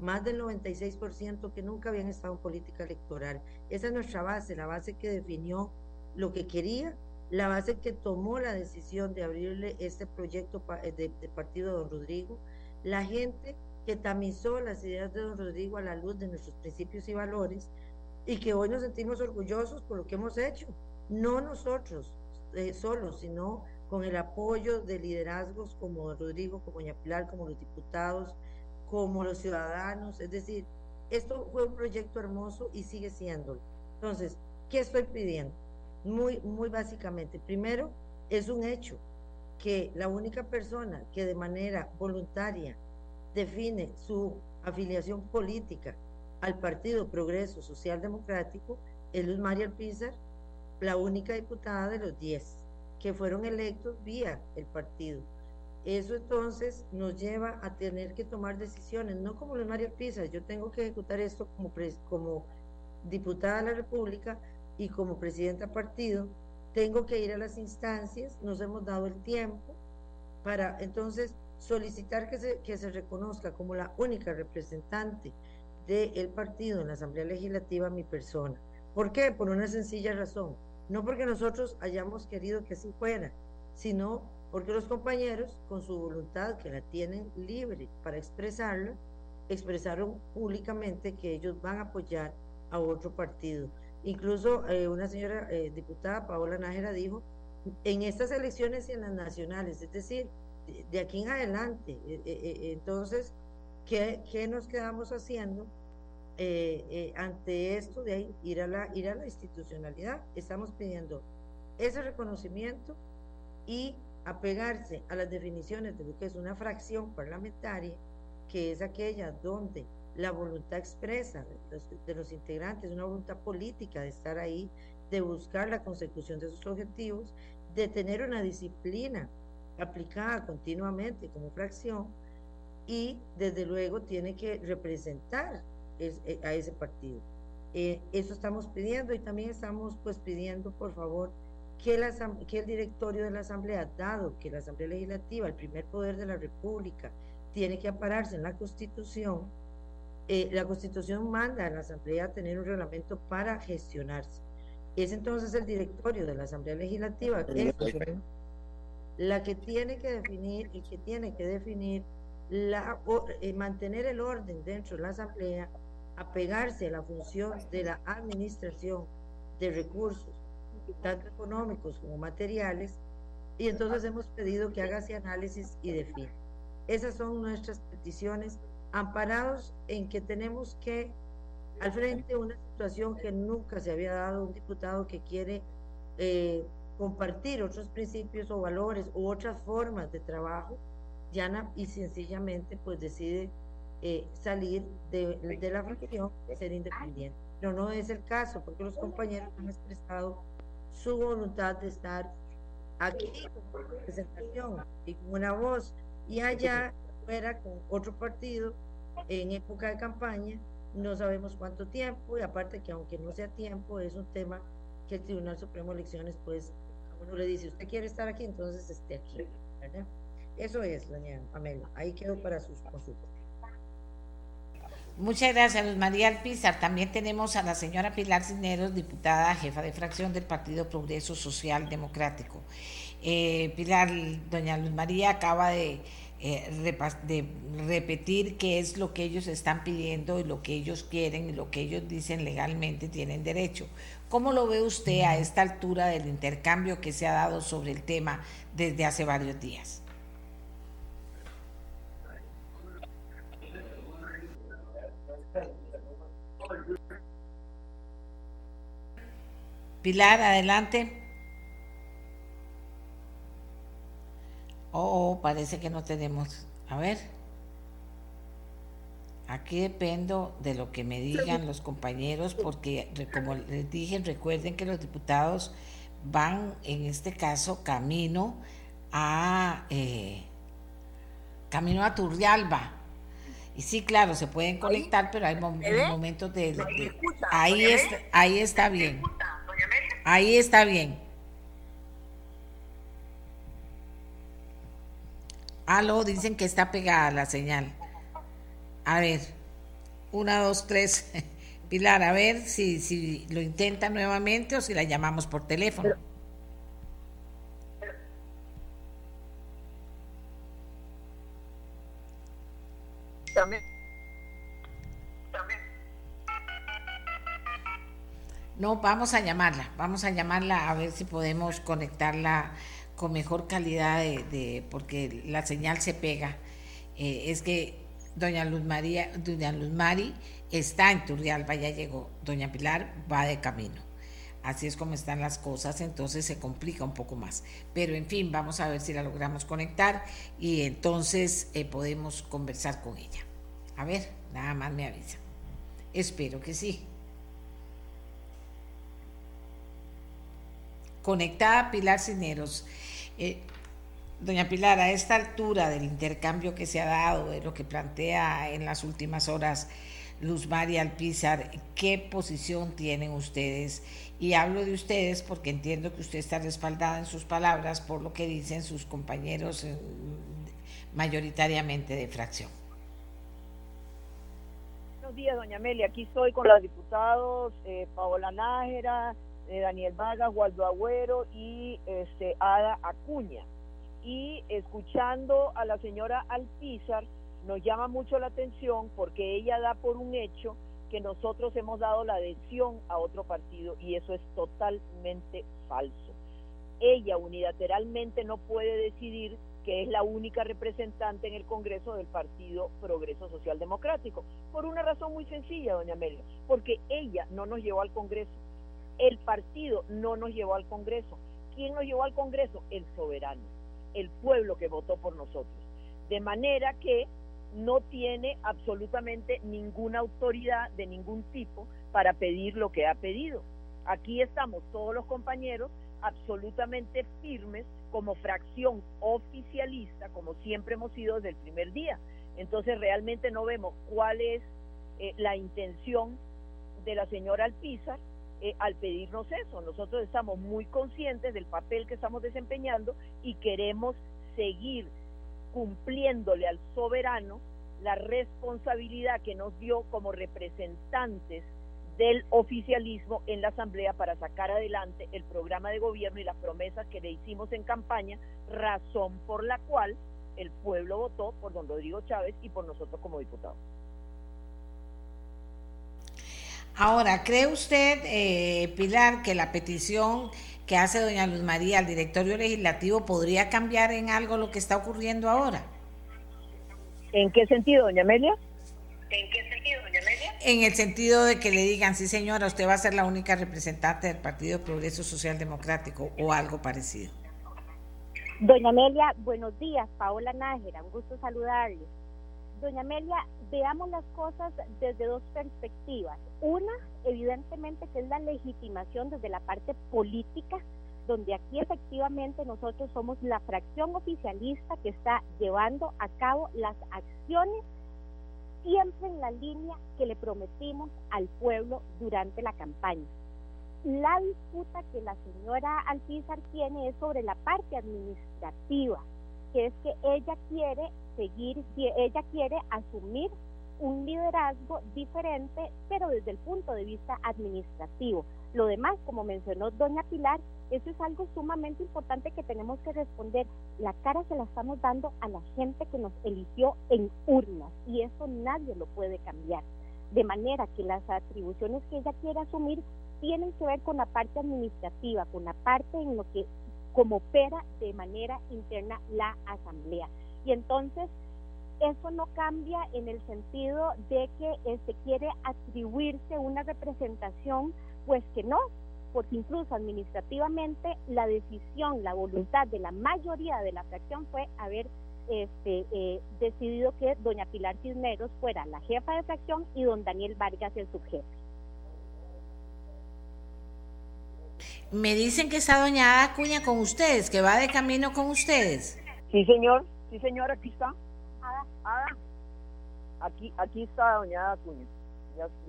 más del 96% que nunca habían estado en política electoral. Esa es nuestra base, la base que definió lo que quería, la base que tomó la decisión de abrirle este proyecto eh, de, partido de don Rodrigo, la gente que tamizó las ideas de don Rodrigo a la luz de nuestros principios y valores y que hoy nos sentimos orgullosos por lo que hemos hecho, no nosotros eh, solos, sino con el apoyo de liderazgos como don Rodrigo, como doña Pilar, como los diputados, como los ciudadanos. Es decir, esto fue un proyecto hermoso y sigue siendo. Entonces, ¿qué estoy pidiendo? Muy, muy básicamente, primero, es un hecho que la única persona que de manera voluntaria define su afiliación política al Partido Progreso Social Democrático es Luz María Alpizar, la única diputada de los 10 que fueron electos vía el partido. Eso entonces nos lleva a tener que tomar decisiones, no como los Mario Pisa, yo tengo que ejecutar esto como, como diputada de la República y como presidenta partido, tengo que ir a las instancias, nos hemos dado el tiempo para entonces solicitar que se, que se reconozca como la única representante del partido en la Asamblea Legislativa mi persona. ¿Por qué? Por una sencilla razón. No porque nosotros hayamos querido que así fuera, sino porque los compañeros, con su voluntad, que la tienen libre para expresarla, expresaron públicamente que ellos van a apoyar a otro partido. Incluso eh, una señora eh, diputada, Paola Nájera, dijo, en estas elecciones y en las nacionales, es decir, de, aquí en adelante, eh, entonces, ¿qué, ¿qué, nos quedamos haciendo ante esto de ahí, ir a, la, ir a la institucionalidad? Estamos pidiendo ese reconocimiento y apegarse a las definiciones de lo que es una fracción parlamentaria, que es aquella donde la voluntad expresa de los, integrantes, una voluntad política de estar ahí, de buscar la consecución de sus objetivos, de tener una disciplina aplicada continuamente como fracción y desde luego tiene que representar eh, a ese partido. Eh, eso estamos pidiendo y también estamos pues pidiendo por favor que, el directorio de la Asamblea, dado que la Asamblea Legislativa, el primer poder de la República, tiene que apararse en la Constitución, eh, la Constitución manda a la Asamblea a tener un reglamento para gestionarse. Es entonces el directorio de la Asamblea Legislativa la que tiene que definir y que tiene que definir la, eh, mantener el orden dentro de la Asamblea, apegarse a la función de la administración de recursos tanto económicos como materiales, y entonces hemos pedido que haga ese análisis y define. Esas son nuestras peticiones, amparados en que tenemos que, al frente, una situación que nunca se había dado, un diputado que quiere eh, compartir otros principios o valores u otras formas de trabajo, llana y sencillamente pues decide eh, salir de, de la fracción, ser independiente. Pero no es el caso, porque los compañeros han expresado su voluntad de estar aquí con representación y con una voz. Y allá fuera con otro partido en época de campaña no sabemos cuánto tiempo y aparte que aunque no sea tiempo es un tema que el Tribunal Supremo de Elecciones pues a uno le dice usted quiere estar aquí entonces esté aquí eso es doña Amelia ahí quedo para sus consultas Muchas gracias, Luz María Alpizar. También tenemos a la señora Pilar Cisneros, diputada jefa de fracción del Partido Progreso Social Democrático. Eh, Pilar, doña Luz María acaba de, eh, de repetir qué es lo que ellos están pidiendo y lo que ellos quieren y lo que ellos dicen legalmente tienen derecho. ¿Cómo lo ve usted a esta altura del intercambio que se ha dado sobre el tema desde hace varios días? Pilar, adelante. Oh, oh, parece que no tenemos. A ver. Aquí dependo de lo que me digan los compañeros, porque como les dije, recuerden que los diputados van, en este caso, camino a eh, camino a Turrialba. Y sí, claro, se pueden conectar, pero hay momentos de, ahí está, ahí está bien. Ahí está bien. Aló, dicen que está pegada la señal. A ver, una, dos, tres. Pilar, a ver si, si lo intenta nuevamente o si la llamamos por teléfono. No, vamos a llamarla, vamos a llamarla a ver si podemos conectarla con mejor calidad de, porque la señal se pega. Eh, es que doña Luz María, doña Mari está en Turrialba, ya llegó. Doña Pilar va de camino. Así es como están las cosas, entonces se complica un poco más. Pero en fin, vamos a ver si la logramos conectar y entonces eh, podemos conversar con ella. A ver, nada más me avisa. Espero que sí. Conectada Pilar Cineros. Eh, doña Pilar, a esta altura del intercambio que se ha dado, de lo que plantea en las últimas horas Luz María Alpizar, ¿qué posición tienen ustedes? Y hablo de ustedes porque entiendo que usted está respaldada en sus palabras por lo que dicen sus compañeros eh, mayoritariamente de fracción. Buenos días, doña Amelia. Aquí estoy con los diputados eh, Paola Nájera, eh, Daniel Vargas, Waldo Agüero y este, Ada Acuña. Y escuchando a la señora Alpizar, nos llama mucho la atención porque ella da por un hecho que nosotros hemos dado la adhesión a otro partido y eso es totalmente falso. Ella unilateralmente no puede decidir que es la única representante en el Congreso del Partido Progreso Social Democrático, por una razón muy sencilla, doña Amelia, porque ella no nos llevó al Congreso, el partido no nos llevó al Congreso. ¿Quién nos llevó al Congreso? El soberano, el pueblo que votó por nosotros. De manera que no tiene absolutamente ninguna autoridad de ningún tipo para pedir lo que ha pedido. Aquí estamos todos los compañeros absolutamente firmes como fracción oficialista, como siempre hemos sido desde el primer día. Entonces realmente no vemos cuál es eh, la intención de la señora Alpizar eh, al pedirnos eso. Nosotros estamos muy conscientes del papel que estamos desempeñando y queremos seguir cumpliéndole al soberano la responsabilidad que nos dio como representantes del oficialismo en la Asamblea para sacar adelante el programa de gobierno y las promesas que le hicimos en campaña, razón por la cual el pueblo votó por don Rodrigo Chávez y por nosotros como diputados. Ahora, ¿cree usted, eh, Pilar, que la petición que hace doña Luz María al directorio legislativo podría cambiar en algo lo que está ocurriendo ahora? ¿En qué sentido, doña Amelia? ¿En qué sentido, doña Amelia? En el sentido de que le digan, sí señora, usted va a ser la única representante del Partido Progreso Social Democrático o algo parecido. Doña Amelia, buenos días. Paola Nájera, un gusto saludarle. Doña Amelia, veamos las cosas desde dos perspectivas. Una, evidentemente, que es la legitimación desde la parte política, donde aquí efectivamente nosotros somos la fracción oficialista que está llevando a cabo las acciones siempre en la línea que le prometimos al pueblo durante la campaña. La disputa que la señora Alpizar tiene es sobre la parte administrativa, que es que ella quiere seguir, ella quiere asumir un liderazgo diferente, pero desde el punto de vista administrativo. Lo demás, como mencionó doña Pilar, eso es algo sumamente importante que tenemos que responder. La cara se la estamos dando a la gente que nos eligió en urnas y eso nadie lo puede cambiar. De manera que las atribuciones que ella quiere asumir tienen que ver con la parte administrativa, con la parte en lo que como opera de manera interna la asamblea. Y entonces eso no cambia en el sentido de que se este, quiere atribuirse una representación, pues que no, porque incluso administrativamente la decisión, la voluntad de la mayoría de la fracción fue haber este, eh, decidido que doña Pilar Cisneros fuera la jefa de fracción y don Daniel Vargas el subjefe. Me dicen que está doña Acuña con ustedes, que va de camino con ustedes. Sí, señor. Sí, señor, aquí está. Ada. Aquí, aquí está doña Acuña.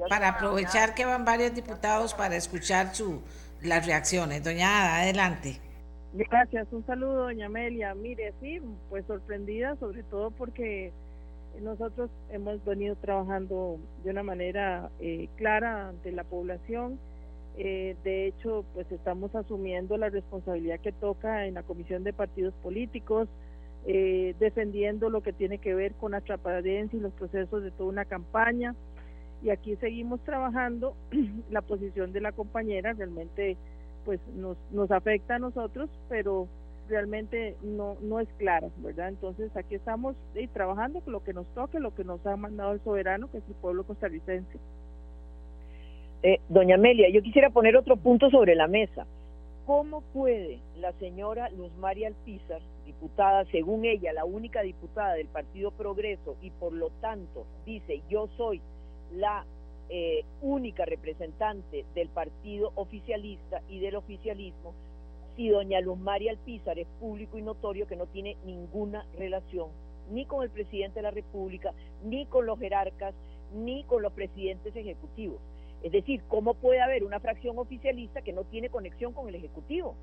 para aprovechar que van varios diputados para escuchar su, las reacciones. Doña Ada, adelante. Gracias, un saludo, doña Amelia. Mire, sí, pues sorprendida, sobre todo porque nosotros hemos venido trabajando de una manera eh, clara ante la población eh, de hecho, pues estamos asumiendo la responsabilidad que toca en la Comisión de Partidos Políticos, eh, defendiendo lo que tiene que ver con la transparencia y los procesos de toda una campaña. Y aquí seguimos trabajando. la posición de la compañera realmente pues nos, nos afecta a nosotros, pero realmente no, no es clara, ¿verdad? Entonces aquí estamos eh, trabajando con lo que nos toque, lo que nos ha mandado el soberano, que es el pueblo costarricense. Eh, doña Amelia, yo quisiera poner otro punto sobre la mesa. ¿Cómo puede la señora Luz María Alpizar, diputada, según ella, la única diputada del Partido Progreso y por lo tanto dice yo soy la eh, única representante del partido oficialista y del oficialismo, si doña Luz María Alpizar es público y notorio que no tiene ninguna relación ni con el presidente de la República, ni con los jerarcas, ni con los presidentes ejecutivos. Es decir, ¿cómo puede haber una fracción oficialista que no tiene conexión con el Ejecutivo?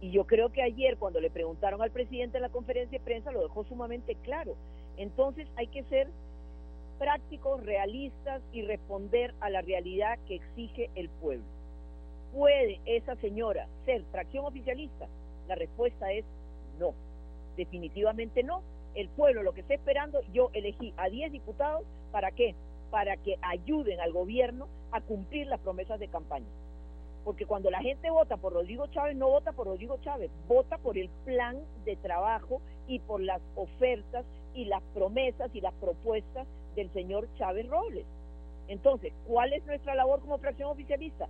Y yo creo que ayer cuando le preguntaron al presidente en la conferencia de prensa lo dejó sumamente claro. Entonces hay que ser prácticos, realistas y responder a la realidad que exige el pueblo. ¿Puede esa señora ser fracción oficialista? La respuesta es no. Definitivamente no. El pueblo lo que está esperando, yo elegí a 10 diputados, ¿para qué? Para que ayuden al gobierno a cumplir las promesas de campaña. Porque cuando la gente vota por Rodrigo Chávez, no vota por Rodrigo Chávez, vota por el plan de trabajo y por las ofertas y las promesas y las propuestas del señor Chávez Robles. Entonces, ¿cuál es nuestra labor como fracción oficialista?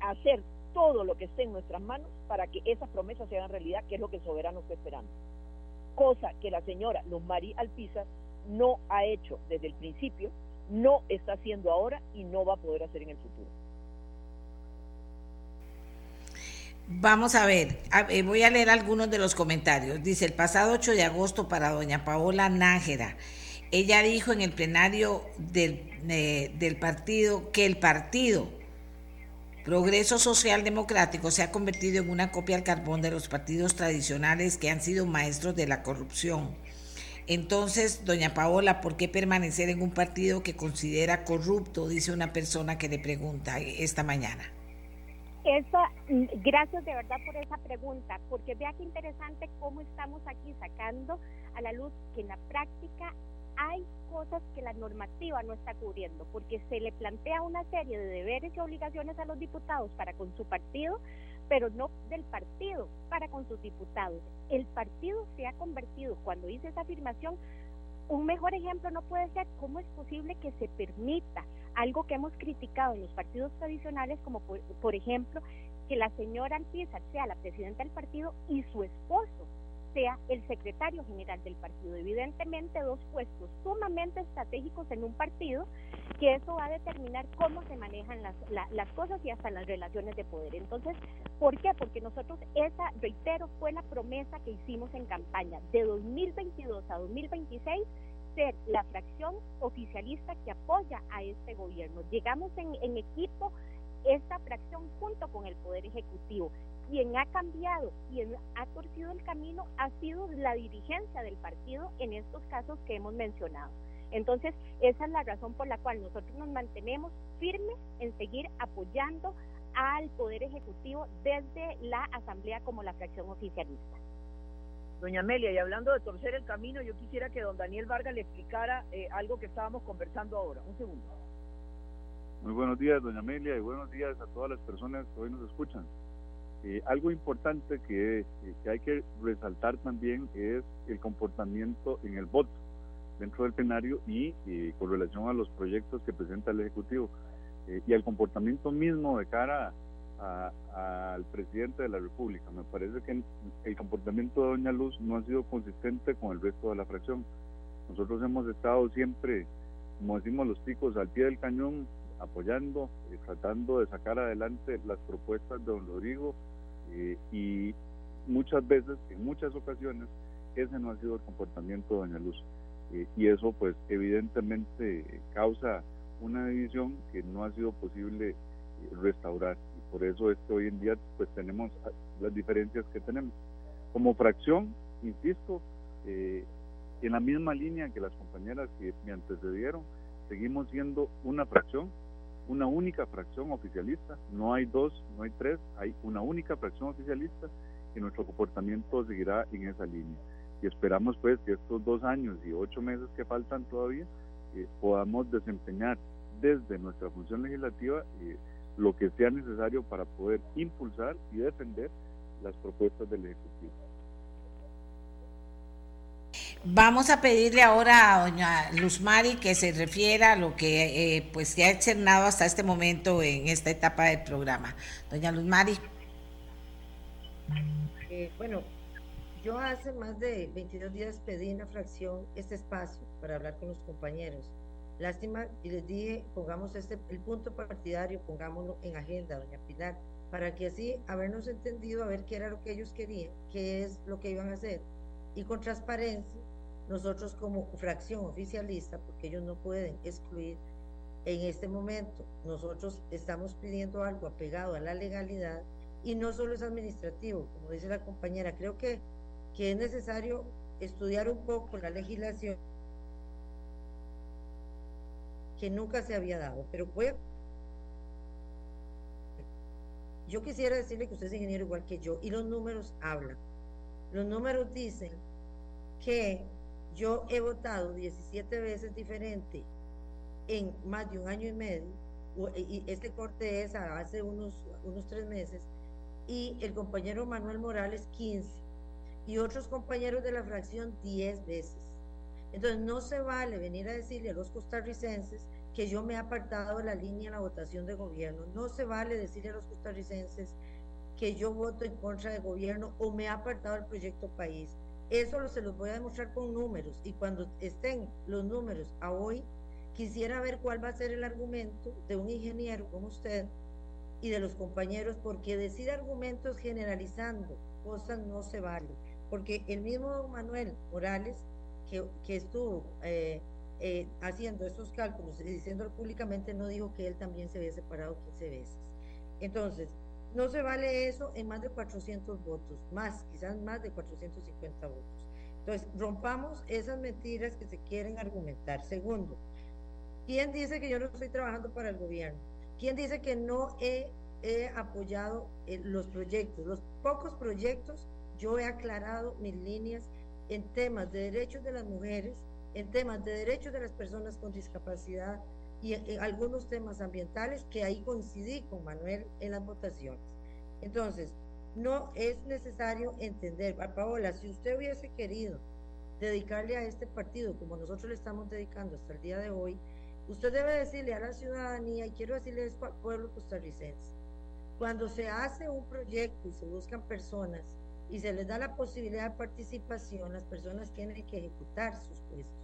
hacer todo lo que esté en nuestras manos para que esas promesas se hagan realidad, que es lo que el soberano está esperando. Cosa que la señora Luz María Alpizar no ha hecho desde el principio no está haciendo ahora y no va a poder hacer en el futuro. Vamos a ver, eh, voy a leer algunos de los comentarios. Dice, el pasado 8 de agosto para doña Paola Nájera, ella dijo en el plenario del, eh, del partido que el partido Progreso Social Democrático se ha convertido en una copia al carbón de los partidos tradicionales que han sido maestros de la corrupción entonces, doña Paola, ¿por qué permanecer en un partido que considera corrupto? Dice una persona que le pregunta esta mañana. Esa, gracias de verdad por esa pregunta, porque vea qué interesante cómo estamos aquí sacando a la luz que en la práctica hay cosas que la normativa no está cubriendo, porque se le plantea una serie de deberes y obligaciones a los diputados para con su partido, pero no del partido para con sus diputados. El partido se ha convertido, cuando hice esa afirmación, un mejor ejemplo no puede ser cómo es posible que se permita algo que hemos criticado en los partidos tradicionales, como por, ejemplo que la señora Alpizar sea la presidenta del partido y su esposo sea el secretario general del partido. Evidentemente, dos puestos sumamente estratégicos en un partido, que eso va a determinar cómo se manejan las, las cosas y hasta las relaciones de poder. Entonces, ¿por qué? Porque nosotros, esa, reitero, fue la promesa que hicimos en campaña de 2022 a 2026 ser la fracción oficialista que apoya a este gobierno. Llegamos en, en equipo esta fracción junto con el Poder Ejecutivo quien ha cambiado, quien ha torcido el camino ha sido la dirigencia del partido en estos casos que hemos mencionado. Entonces, esa es la razón por la cual nosotros nos mantenemos firmes en seguir apoyando al Poder Ejecutivo desde la Asamblea como la fracción oficialista. Doña Amelia, y hablando de torcer el camino, yo quisiera que don Daniel Vargas le explicara eh, algo que estábamos conversando ahora. Un segundo. Muy buenos días, doña Amelia, y buenos días a todas las personas que hoy nos escuchan. Eh, algo importante eh, que, hay que resaltar también es el comportamiento en el voto dentro del plenario y eh, con relación a los proyectos que presenta el Ejecutivo y el comportamiento mismo de cara al presidente de la República. Me parece que el comportamiento de Doña Luz no ha sido consistente con el resto de la fracción. Nosotros hemos estado siempre, como decimos los picos, al pie del cañón, apoyando, y tratando de sacar adelante las propuestas de don Rodrigo eh, y muchas veces, en muchas ocasiones, ese no ha sido el comportamiento de Doña Luz. Eh, y eso pues evidentemente causa una división que no ha sido posible eh, restaurar y por eso es que hoy en día pues tenemos las diferencias que tenemos como fracción insisto eh, en la misma línea que las compañeras que me antecedieron seguimos siendo una fracción una única fracción oficialista no hay dos no hay tres hay una única fracción oficialista y nuestro comportamiento seguirá en esa línea y esperamos pues que estos dos años y ocho meses que faltan todavía eh, podamos desempeñar desde nuestra función legislativa eh, lo que sea necesario para poder impulsar y defender las propuestas del Ejecutivo. Vamos a pedirle ahora a doña Luz Mari que se refiera a lo que eh, pues se ha externado hasta este momento en esta etapa del programa. Doña Luz Mari. bueno, yo hace más de 22 días pedí en la fracción este espacio para hablar con los compañeros. Lástima, y les dije, pongamos este, el punto partidario, pongámoslo en agenda, doña Pilar, para que así habernos entendido, a ver qué era lo que ellos querían, qué es lo que iban a hacer. Y con transparencia, nosotros como fracción oficialista, porque ellos no pueden excluir en este momento, nosotros estamos pidiendo algo apegado a la legalidad y no solo es administrativo, como dice la compañera, creo que que es necesario estudiar un poco la legislación que nunca se había dado. Pero pues, yo quisiera decirle que usted es ingeniero igual que yo y los números hablan. Los números dicen que yo he votado 17 veces diferente en más de un año y medio, y este corte es hace unos, unos tres meses, y el compañero Manuel Morales 15 y otros compañeros de la fracción 10 veces. Entonces no se vale venir a decirle a los costarricenses que yo me he apartado de la línea en la votación de gobierno. No se vale decirle a los costarricenses que yo voto en contra del gobierno o me he apartado del proyecto país. Eso se los voy a demostrar con números y cuando estén los números a hoy, quisiera ver cuál va a ser el argumento de un ingeniero como usted y de los compañeros, porque decir argumentos generalizando cosas no se vale porque el mismo Manuel Morales, que, que estuvo eh, eh, haciendo estos cálculos y diciéndolo públicamente, no dijo que él también se había separado 15 veces. Entonces, no se vale eso en más de 400 votos, más, quizás más de 450 votos. Entonces, rompamos esas mentiras que se quieren argumentar. Segundo, ¿quién dice que yo no estoy trabajando para el gobierno? ¿Quién dice que no he, he apoyado eh, los proyectos? Los pocos proyectos yo he aclarado mis líneas en temas de derechos de las mujeres, en temas de derechos de las personas con discapacidad y en, algunos temas ambientales que ahí coincidí con Manuel en las votaciones. Entonces, no es necesario entender, Paola, si usted hubiese querido dedicarle a este partido como nosotros le estamos dedicando hasta el día de hoy, usted debe decirle a la ciudadanía, y quiero decirle esto al pueblo costarricense, cuando se hace un proyecto y se buscan personas y se les da la posibilidad de participación, las personas tienen que ejecutar sus puestos.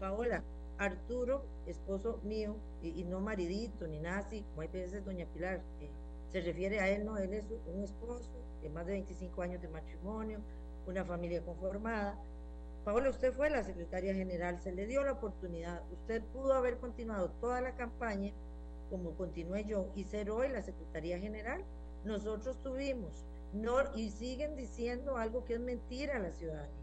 Paola, Arturo, esposo mío, y, no maridito ni nada así, como hay veces doña Pilar, se refiere a él, no, él es un esposo de más de 25 años de matrimonio, una familia conformada. Paola, usted fue la secretaria general, se le dio la oportunidad, usted pudo haber continuado toda la campaña como continué yo y ser hoy la secretaría general. Nosotros tuvimos no, y siguen diciendo algo que es mentira a la ciudadanía.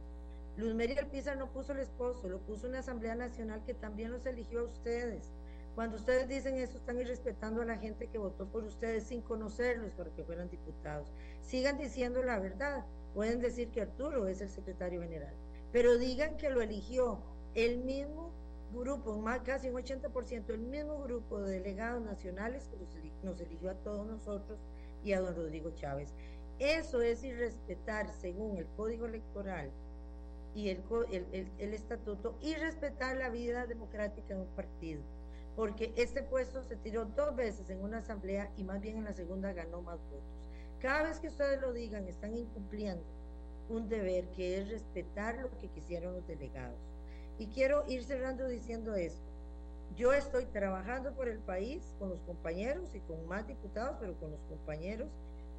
Luz Mary Alpizar no puso el esposo, lo puso una Asamblea Nacional que también los eligió a ustedes. Cuando ustedes dicen eso, están irrespetando a la gente que votó por ustedes sin conocerlos para que fueran diputados. Sigan diciendo la verdad. Pueden decir que Arturo es el secretario general, pero digan que lo eligió el mismo grupo, más casi un 80%, el mismo grupo de delegados nacionales que nos eligió a todos nosotros y a don Rodrigo Chávez. Eso es irrespetar, según el Código Electoral y el, el, estatuto, y respetar la vida democrática de un partido. porque este puesto se tiró dos veces en una asamblea y más bien en la segunda ganó más votos. Cada vez que ustedes lo digan, están incumpliendo un deber que es respetar lo que quisieron los delegados. Y quiero ir cerrando diciendo esto. Yo estoy trabajando por el país con los compañeros y con más diputados, pero con los compañeros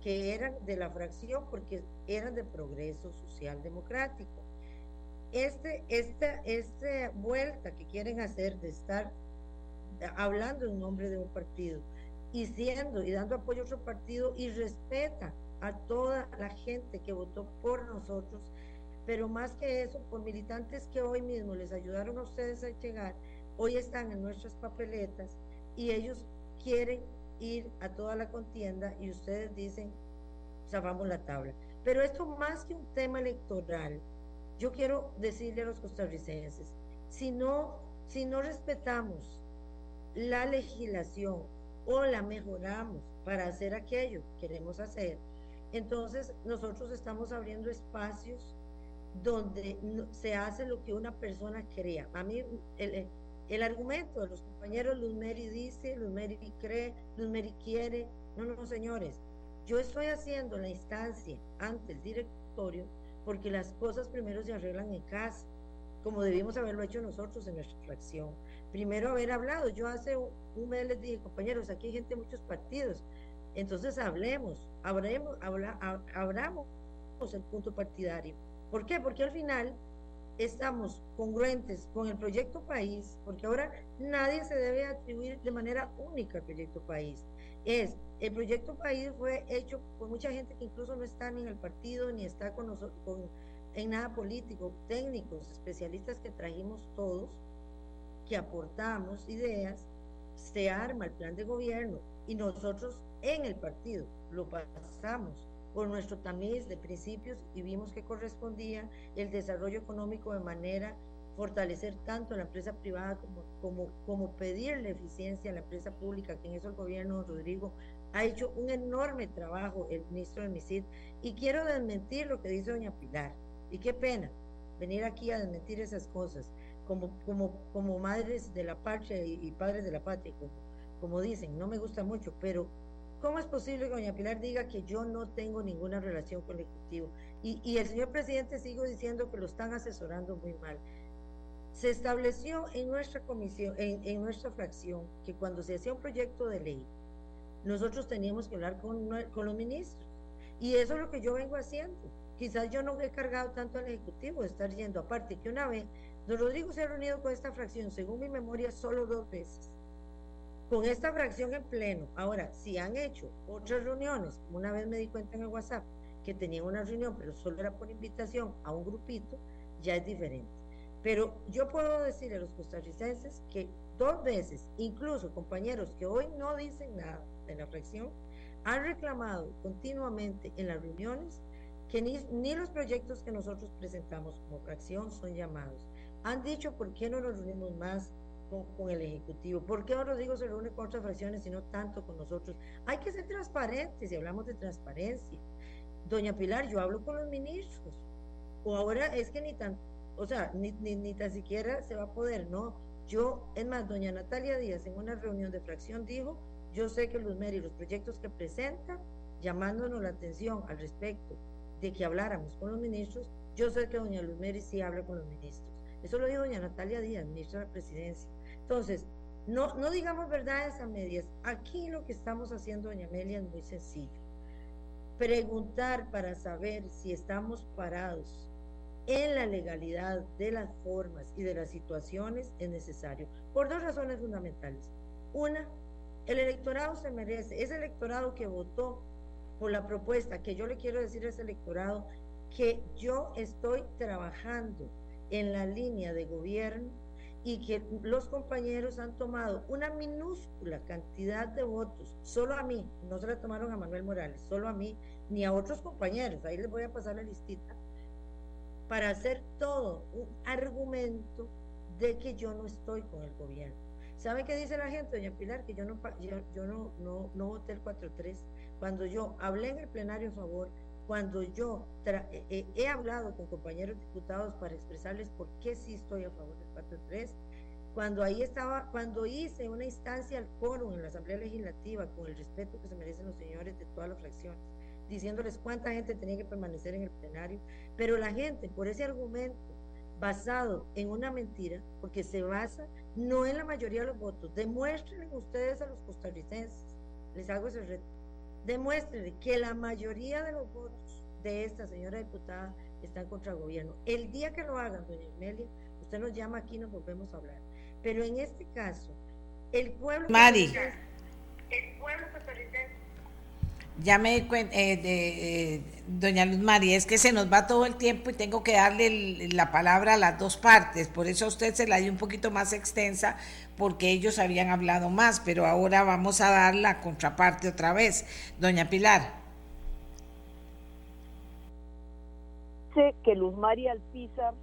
que eran de la fracción porque eran de progreso social democrático. Este, esta, esta vuelta que quieren hacer de estar hablando en nombre de un partido y siendo y dando apoyo a otro partido y respeta a toda la gente que votó por nosotros, pero más que eso, por militantes que hoy mismo les ayudaron a ustedes a llegar, hoy están en nuestras papeletas y ellos quieren ir a toda la contienda y ustedes dicen, salvamos la tabla. Pero esto más que un tema electoral, yo quiero decirle a los costarricenses, si no, si no respetamos la legislación o la mejoramos para hacer aquello que queremos hacer, entonces nosotros estamos abriendo espacios donde se hace lo que una persona crea. A mí el, el argumento de los compañeros Luz Meri dice, Luz Meri cree, Luz Meri quiere. No, no, señores. Yo estoy haciendo la instancia ante el directorio porque las cosas primero se arreglan en casa, como debimos haberlo hecho nosotros en nuestra fracción. Primero haber hablado. Yo hace un mes les dije, compañeros, aquí hay gente de muchos partidos. Entonces hablemos, abramos el punto partidario. ¿Por qué? Porque al final estamos congruentes con el proyecto país, porque ahora nadie se debe atribuir de manera única al proyecto país. Es, el proyecto país fue hecho por mucha gente que incluso no está ni en el partido, ni está con nosotros, con, en nada político, técnicos, especialistas que trajimos todos, que aportamos ideas, se arma el plan de gobierno y nosotros en el partido lo pasamos por nuestro tamiz de principios y vimos que correspondía el desarrollo económico de manera fortalecer tanto a la empresa privada como, como, como pedirle eficiencia a la empresa pública, que en eso el gobierno, Rodrigo, ha hecho un enorme trabajo, el ministro de MISID, y quiero desmentir lo que dice doña Pilar, y qué pena venir aquí a desmentir esas cosas, como, como, como madres de la patria y, padres de la patria, como, como dicen, no me gusta mucho, pero ¿Cómo es posible que doña Pilar diga que yo no tengo ninguna relación con el Ejecutivo? Y, el señor presidente sigo diciendo que lo están asesorando muy mal. Se estableció en nuestra comisión, en, nuestra fracción, que cuando se hacía un proyecto de ley, nosotros teníamos que hablar con, con los ministros. Y eso es lo que yo vengo haciendo. Quizás yo no he cargado tanto al Ejecutivo de estar yendo. Aparte que una vez, don Rodrigo se ha reunido con esta fracción, según mi memoria, solo dos veces con esta fracción en pleno. Ahora, si han hecho otras reuniones, una vez me di cuenta en el WhatsApp que tenían una reunión, pero solo era por invitación a un grupito, ya es diferente. Pero yo puedo decir a los costarricenses que dos veces, incluso compañeros que hoy no dicen nada de la fracción, han reclamado continuamente en las reuniones que ni, ni los proyectos que nosotros presentamos como fracción son llamados. Han dicho por qué no nos reunimos más, con, el Ejecutivo. ¿Por qué digo se reúne con otras fracciones y no tanto con nosotros? Hay que ser transparentes y hablamos de transparencia. Doña Pilar, yo hablo con los ministros. O ahora es que ni tan, o sea, ni, ni, tan siquiera se va a poder, ¿no? Yo, es más, doña Natalia Díaz en una reunión de fracción dijo, yo sé que Luz Meri, los proyectos que presenta, llamándonos la atención al respecto de que habláramos con los ministros, yo sé que doña Luz Meri sí habla con los ministros. Eso lo dijo doña Natalia Díaz, ministra de la Presidencia. Entonces, no, no digamos verdades a medias. Aquí lo que estamos haciendo, doña Amelia, es muy sencillo. Preguntar para saber si estamos parados en la legalidad de las formas y de las situaciones es necesario, por dos razones fundamentales. Una, el electorado se merece, ese electorado que votó por la propuesta, que yo le quiero decir a ese electorado que yo estoy trabajando en la línea de gobierno y que los compañeros han tomado una minúscula cantidad de votos, solo a mí, no se la tomaron a Manuel Morales, solo a mí, ni a otros compañeros, ahí les voy a pasar la listita, para hacer todo un argumento de que yo no estoy con el gobierno. ¿Saben qué dice la gente, doña Pilar? Que yo no, yo, yo no, no, voté el 4-3. Cuando yo hablé en el plenario a favor, cuando yo eh, eh, he hablado con compañeros diputados para expresarles por qué sí estoy a favor del 4-3, cuando ahí estaba, cuando hice una instancia al quórum en la Asamblea Legislativa, con el respeto que se merecen los señores de todas las fracciones, diciéndoles cuánta gente tenía que permanecer en el plenario, pero la gente, por ese argumento basado en una mentira, porque se basa no en la mayoría de los votos, demuéstrenle ustedes a los costarricenses, les hago ese reto, demuéstrenle que la mayoría de los votos de esta señora diputada están contra el gobierno. El día que lo hagan, doña Emilia, usted nos llama aquí y nos volvemos a hablar. Pero en este caso, el pueblo... Mari. El pueblo costarricense ya me di cuenta, eh, de, eh, doña Luz María, es que se nos va todo el tiempo y tengo que darle el, la palabra a las dos partes, por eso a usted se la di un poquito más extensa, porque ellos habían hablado más, pero ahora vamos a dar la contraparte otra vez. Doña Pilar. Que Luz María Alpizar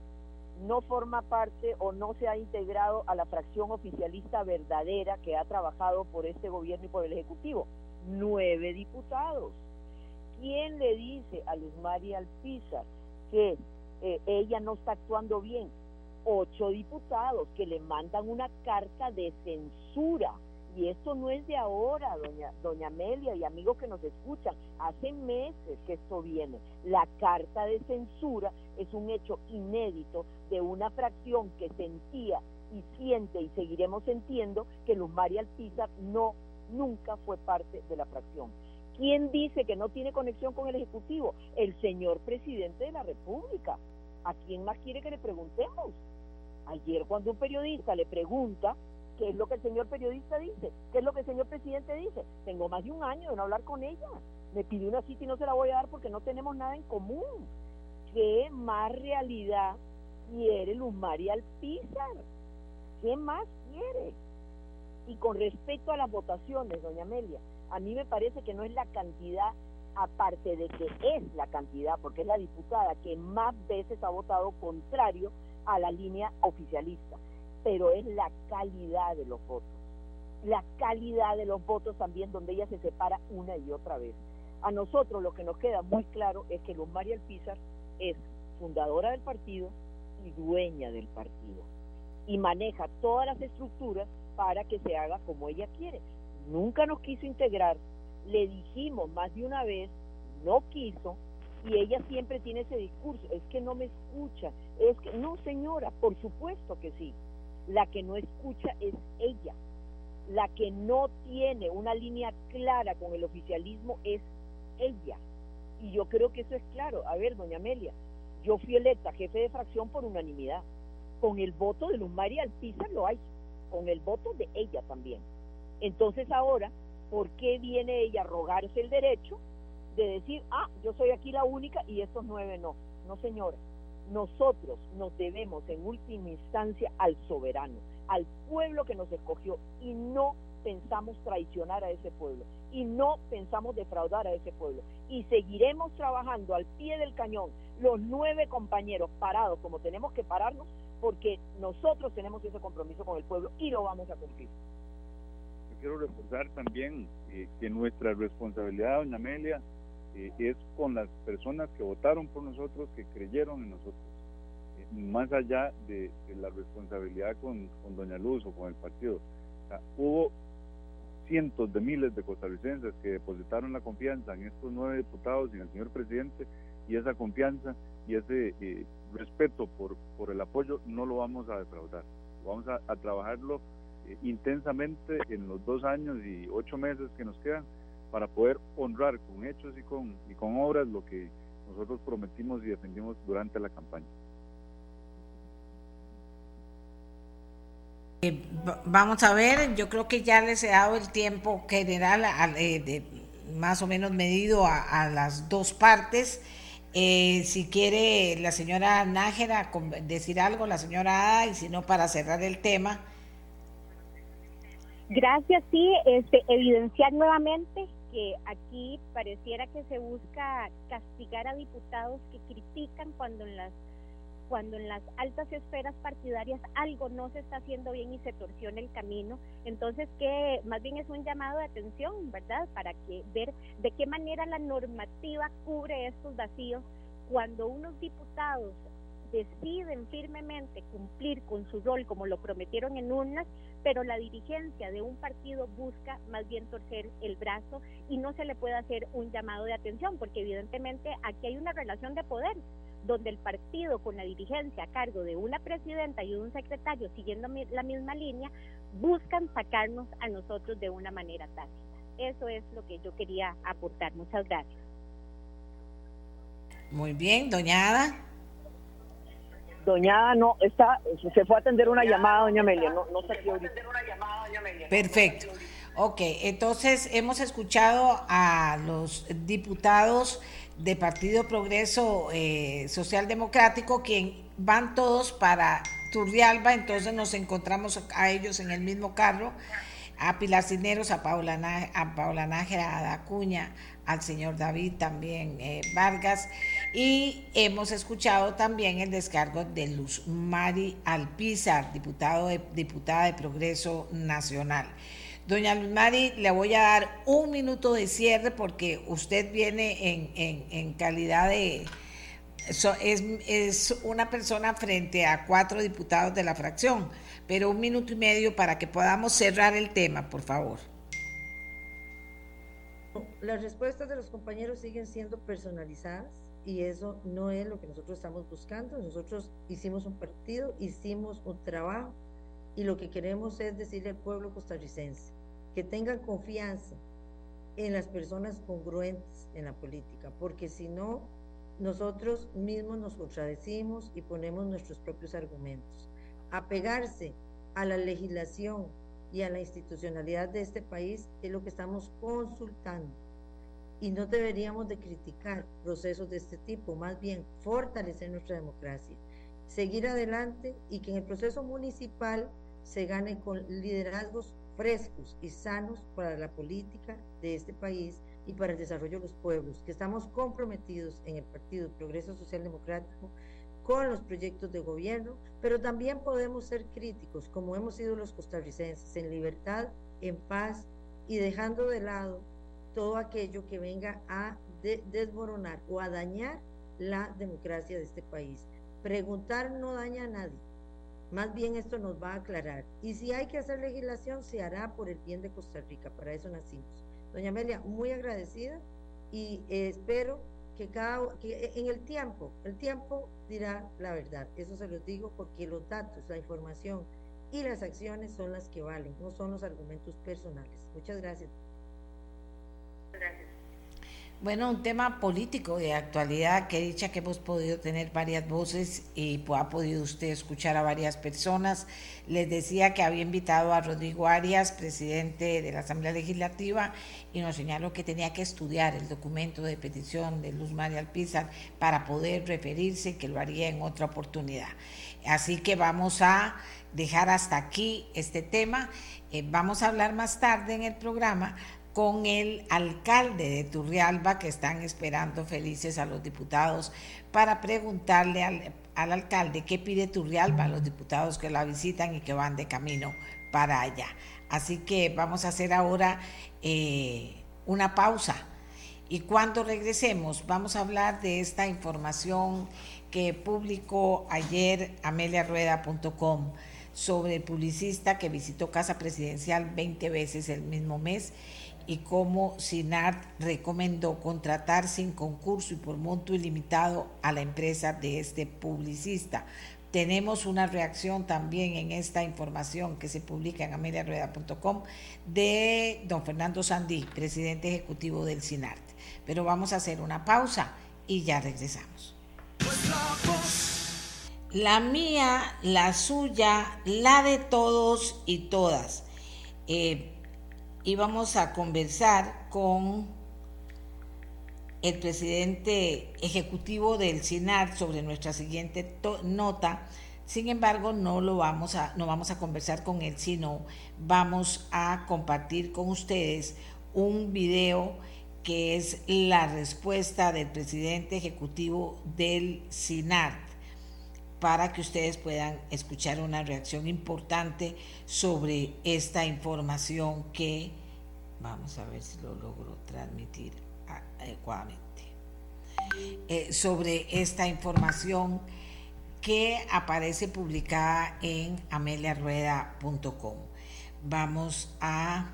no forma parte o no se ha integrado a la fracción oficialista verdadera que ha trabajado por este gobierno y por el Ejecutivo. Nueve diputados. ¿Quién le dice a Luz María Alpizar que eh, ella no está actuando bien? Ocho diputados que le mandan una carta de censura y esto no es de ahora, doña, doña Amelia y amigos que nos escuchan, hace meses que esto viene. La carta de censura es un hecho inédito de una fracción que sentía y siente y seguiremos sintiendo que Luz María Alpizar no, nunca fue parte de la fracción. ¿Quién dice que no tiene conexión con el Ejecutivo? El señor presidente de la República. ¿A quién más quiere que le preguntemos? Ayer cuando un periodista le pregunta ¿Qué es lo que el señor periodista dice? ¿Qué es lo que el señor presidente dice? Tengo más de un año de no hablar con ella. Me pidió una cita y no se la voy a dar porque no tenemos nada en común. ¿Qué más realidad quiere Luz María Alpizar? ¿Qué más quiere? Y con respecto a las votaciones, doña Amelia, a mí me parece que no es la cantidad, aparte de que es la cantidad, porque es la diputada que más veces ha votado contrario a la línea oficialista pero es la calidad de los votos. La calidad de los votos también donde ella se separa una y otra vez. A nosotros lo que nos queda muy claro es que Luz María Alpizar es fundadora del partido y dueña del partido. Y maneja todas las estructuras para que se haga como ella quiere. Nunca nos quiso integrar. Le dijimos más de una vez, no quiso, y ella siempre tiene ese discurso, es que no me escucha, es que no señora, por supuesto que sí, la que no escucha es ella. La que no tiene una línea clara con el oficialismo es ella. Y yo creo que eso es claro. A ver, doña Amelia, yo fui electa jefe de fracción por unanimidad. Con el voto de Luz María Alpizar lo hay. Con el voto de ella también. Entonces ahora, ¿por qué viene ella a rogarse el derecho de decir, ah, yo soy aquí la única y estos nueve no? No, señora nosotros nos debemos en última instancia al soberano, al pueblo que nos escogió y no pensamos traicionar a ese pueblo y no pensamos defraudar a ese pueblo y seguiremos trabajando al pie del cañón los nueve compañeros parados como tenemos que pararnos porque nosotros tenemos ese compromiso con el pueblo y lo vamos a cumplir. Yo quiero reforzar también eh, que nuestra responsabilidad, doña Amelia, eh, es con las personas que votaron por nosotros, que creyeron en nosotros, eh, más allá de, la responsabilidad con, Doña Luz o con el partido. hubo cientos de miles de costarricenses que depositaron la confianza en estos nueve diputados y en el señor presidente y esa confianza y ese eh, respeto por, por el apoyo no lo vamos a defraudar. Vamos a, trabajarlo intensamente en los dos años y ocho meses que nos quedan para poder honrar con hechos y con, y con obras lo que nosotros prometimos y defendimos durante la campaña. Eh, vamos a ver, yo creo que ya les he dado el tiempo general, eh, de, más o menos medido a, las dos partes. Eh, si quiere la señora Nájera decir algo, la señora A, y si no, para cerrar el tema. Gracias, sí, este, evidenciar nuevamente que aquí pareciera que se busca castigar a diputados que critican cuando en las cuando en las altas esferas partidarias algo no se está haciendo bien y se torsiona el camino, entonces que más bien es un llamado de atención, ¿verdad? Para que ver de qué manera la normativa cubre estos vacíos cuando unos diputados deciden firmemente cumplir con su rol como lo prometieron en urnas, pero la dirigencia de un partido busca más bien torcer el brazo y no se le puede hacer un llamado de atención, porque evidentemente aquí hay una relación de poder donde el partido con la dirigencia a cargo de una presidenta y un secretario siguiendo la misma línea, buscan sacarnos a nosotros de una manera tácita. Eso es lo que yo quería aportar. Muchas gracias. Muy bien, doñada. Doñada no, está, se fue a atender una llamada, doña Amelia, no, no se ahorita. Perfecto. Ok, entonces hemos escuchado a los diputados de Partido Progreso eh, Social Democrático, quien van todos para Turrialba, entonces nos encontramos a ellos en el mismo carro, a Pilar Cineros, a Paula, a Paula Nájera, a Dacuña, al señor David también eh, Vargas, y hemos escuchado también el descargo de Luz Mari Alpizar, diputado diputada de Progreso Nacional. Doña Luz Mari, le voy a dar un minuto de cierre porque usted viene en, calidad de... es, es una persona frente a cuatro diputados de la fracción, pero un minuto y medio para que podamos cerrar el tema, por favor. Las respuestas de los compañeros siguen siendo personalizadas y eso no es lo que nosotros estamos buscando. Nosotros hicimos un partido, hicimos un trabajo y lo que queremos es decirle al pueblo costarricense que tengan confianza en las personas congruentes en la política, porque si no, nosotros mismos nos contradecimos y ponemos nuestros propios argumentos. Apegarse a la legislación y a la institucionalidad de este país es lo que estamos consultando. Y no deberíamos de criticar procesos de este tipo, más bien fortalecer nuestra democracia, seguir adelante y que en el proceso municipal se gane con liderazgos frescos y sanos para la política de este país y para el desarrollo de los pueblos, que estamos comprometidos en el Partido Progreso Social Democrático con los proyectos de gobierno, pero también podemos ser críticos, como hemos sido los costarricenses, en libertad, en paz y dejando de lado todo aquello que venga a desmoronar o a dañar la democracia de este país. Preguntar no daña a nadie más bien esto nos va a aclarar. Y si hay que hacer legislación, se hará por el bien de Costa Rica. Para eso nacimos. Doña Amelia, muy agradecida y espero que cada que en el tiempo, el tiempo dirá la verdad. Eso se los digo porque los datos, la información y las acciones son las que valen, no son los argumentos personales. Muchas gracias. Gracias. Bueno, un tema político de actualidad que dicha que hemos podido tener varias voces y ha podido usted escuchar a varias personas. Les decía que había invitado a Rodrigo Arias, presidente de la Asamblea Legislativa, y nos señaló que tenía que estudiar el documento de petición de Luz María Alpizar para poder referirse, que lo haría en otra oportunidad. Así que vamos a dejar hasta aquí este tema. Eh, vamos a hablar más tarde en el programa con el alcalde de Turrialba, que están esperando felices a los diputados para preguntarle al, alcalde qué pide Turrialba a los diputados que la visitan y que van de camino para allá. Así que vamos a hacer ahora eh, una pausa. Y cuando regresemos, vamos a hablar de esta información que publicó ayer ameliarueda.com sobre el publicista que visitó Casa Presidencial 20 veces el mismo mes y cómo SINART recomendó contratar sin concurso y por monto ilimitado a la empresa de este publicista. Tenemos una reacción también en esta información que se publica en ameliarueda.com de don Fernando Sandí, presidente ejecutivo del SINART. Pero vamos a hacer una pausa y ya regresamos. La mía, la suya, la de todos y todas. Eh, y vamos a conversar con el presidente ejecutivo del CINAR sobre nuestra siguiente nota. Sin embargo, no lo vamos a no vamos a conversar con él, sino vamos a compartir con ustedes un video que es la respuesta del presidente ejecutivo del CINAR para que ustedes puedan escuchar una reacción importante sobre esta información que vamos a ver si lo logro transmitir adecuadamente. Eh, sobre esta información que aparece publicada en ameliarueda.com. Vamos a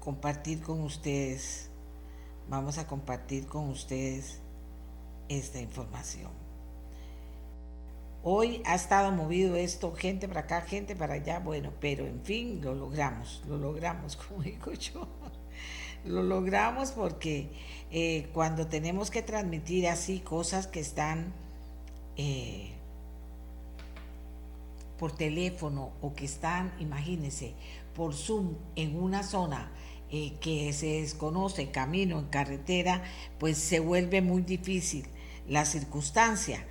compartir con ustedes, vamos a compartir con ustedes esta información. Hoy ha estado movido esto, gente para acá, gente para allá, bueno, pero en fin, lo logramos, lo logramos, como digo yo. Lo logramos porque eh, cuando tenemos que transmitir así cosas que están eh, por teléfono o que están, imagínense, por Zoom en una zona eh, que se desconoce, camino, en carretera, pues se vuelve muy difícil la circunstancia.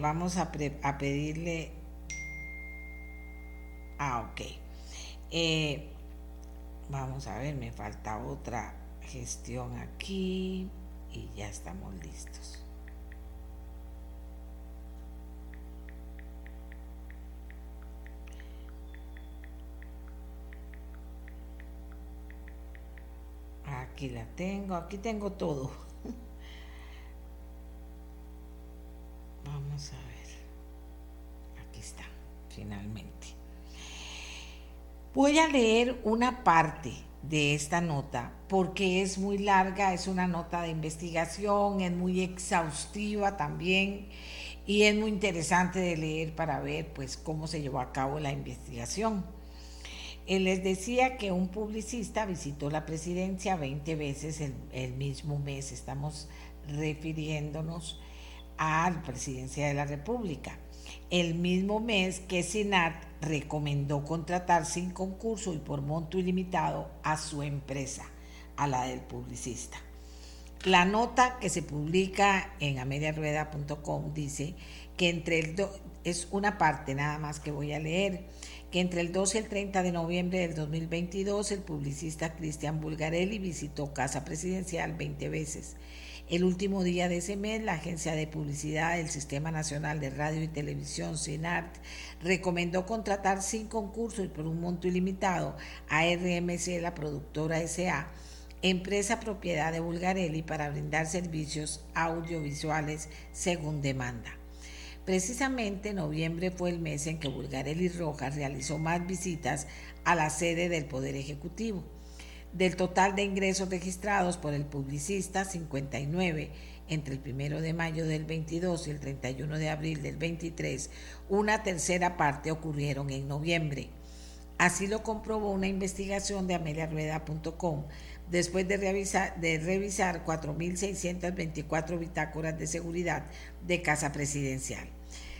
vamos a, a, pedirle... Ah, ok. Vamos a ver, me falta otra gestión aquí y ya estamos listos. Aquí la tengo, aquí tengo todo. Vamos a ver. Aquí está, finalmente. Voy a leer una parte de esta nota porque es muy larga, es una nota de investigación, es muy exhaustiva también y es muy interesante de leer para ver pues cómo se llevó a cabo la investigación. Él les decía que un publicista visitó la presidencia 20 veces el, el mismo mes, estamos refiriéndonos a la presidencia de la República el mismo mes que Sinat recomendó contratar sin concurso y por monto ilimitado a su empresa, a la del publicista. La nota que se publica en amediarueda.com dice que entre el es una parte nada más que voy a leer, que entre el 12 y el 30 de noviembre del 2022 el publicista Cristian Bulgarelli visitó Casa Presidencial 20 veces el último día de ese mes, la Agencia de Publicidad del Sistema Nacional de Radio y Televisión, CINART, recomendó contratar sin concurso y por un monto ilimitado a RMC, la productora SA, empresa propiedad de Bulgarelli, para brindar servicios audiovisuales según demanda. Precisamente noviembre fue el mes en que Bulgarelli Rojas realizó más visitas a la sede del Poder Ejecutivo. Del total de ingresos registrados por el publicista, 59 entre el 1 de mayo del 22 y el 31 de abril del 23, una tercera parte ocurrieron en noviembre. Así lo comprobó una investigación de ameliarueda.com después de revisar, de revisar 4.624 bitácoras de seguridad de Casa Presidencial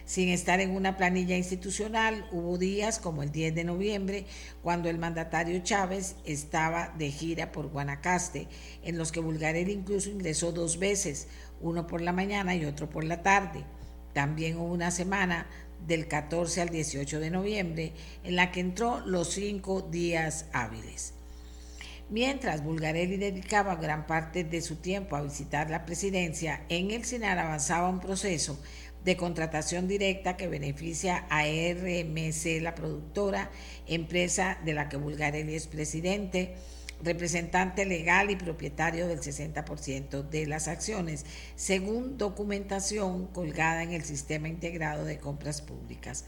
sin estar en una planilla institucional. Hubo días como el 10 de noviembre, cuando el mandatario Chávez estaba de gira por Guanacaste, en los que Bulgarelli incluso ingresó dos veces, uno por la mañana y otro por la tarde. También hubo una semana del 14 al 18 de noviembre, en la que entró los cinco días hábiles. Mientras Bulgarelli dedicaba gran parte de su tiempo a visitar la presidencia, en el Senar avanzaba un proceso de contratación directa que beneficia a RMC, la productora, empresa de la que Bulgarelli es presidente, representante legal y propietario del 60% de las acciones, según documentación colgada en el Sistema Integrado de Compras Públicas.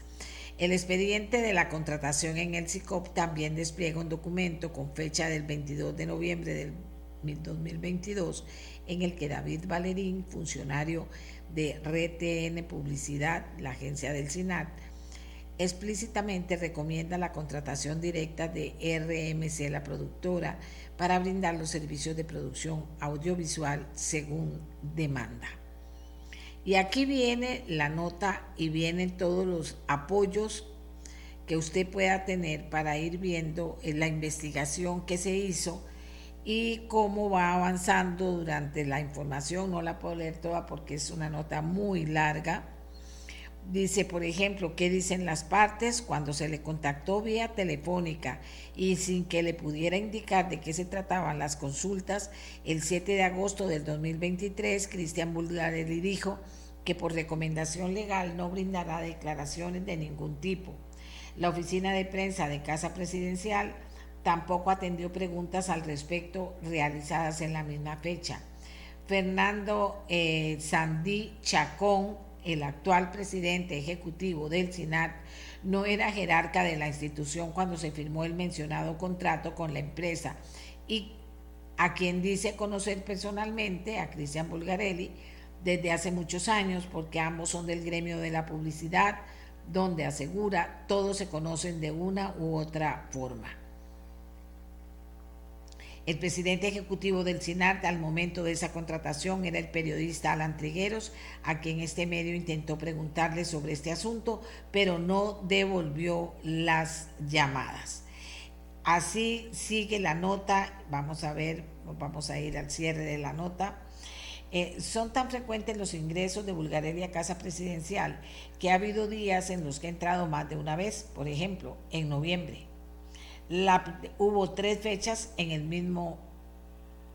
El expediente de la contratación en el SICOP también despliega un documento con fecha del 22 de noviembre del 2022 en el que David Valerín, funcionario de RTN Publicidad, la agencia del SINAT, explícitamente recomienda la contratación directa de RMC, la productora, para brindar los servicios de producción audiovisual según demanda. Y aquí viene la nota y vienen todos los apoyos que usted pueda tener para ir viendo la investigación que se hizo y cómo va avanzando durante la información. No la puedo leer toda porque es una nota muy larga. Dice, por ejemplo, qué dicen las partes cuando se le contactó vía telefónica y sin que le pudiera indicar de qué se trataban las consultas, el 7 de agosto del 2023, Cristian Bulgarelli dijo que por recomendación legal no brindará declaraciones de ningún tipo. La oficina de prensa de Casa Presidencial Tampoco atendió preguntas al respecto realizadas en la misma fecha. Fernando eh, Sandí Chacón, el actual presidente ejecutivo del SINAT, no era jerarca de la institución cuando se firmó el mencionado contrato con la empresa y a quien dice conocer personalmente, a Cristian Bulgarelli, desde hace muchos años, porque ambos son del gremio de la publicidad, donde asegura todos se conocen de una u otra forma. El presidente ejecutivo del SINART al momento de esa contratación era el periodista Alan Trigueros, a quien este medio intentó preguntarle sobre este asunto, pero no devolvió las llamadas. Así sigue la nota, vamos a ver, vamos a ir al cierre de la nota. Eh, son tan frecuentes los ingresos de Bulgaria a Casa Presidencial que ha habido días en los que ha entrado más de una vez, por ejemplo, en noviembre hubo tres fechas en el mismo,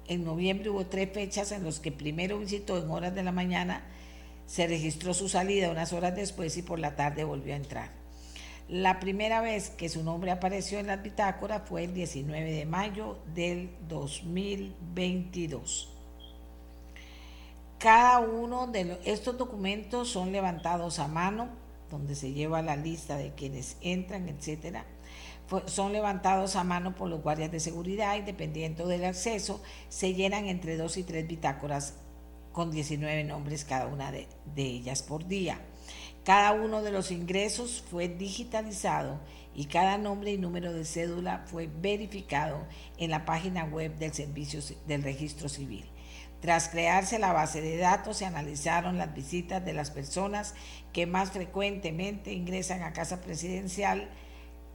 en noviembre hubo tres fechas en los que primero visitó en horas de la mañana, se registró su salida unas horas después y por la tarde volvió a entrar. La primera vez que su nombre apareció en la bitácora fue el 19 de mayo del 2022. Cada uno de estos documentos son levantados a mano, donde se lleva la lista de quienes entran, etcétera son levantados a mano por los guardias de seguridad y dependiendo del acceso se llenan entre dos y tres bitácoras con 19 nombres cada una de, ellas por día. Cada uno de los ingresos fue digitalizado y cada nombre y número de cédula fue verificado en la página web del Servicio del Registro Civil. Tras crearse la base de datos, se analizaron las visitas de las personas que más frecuentemente ingresan a casa presidencial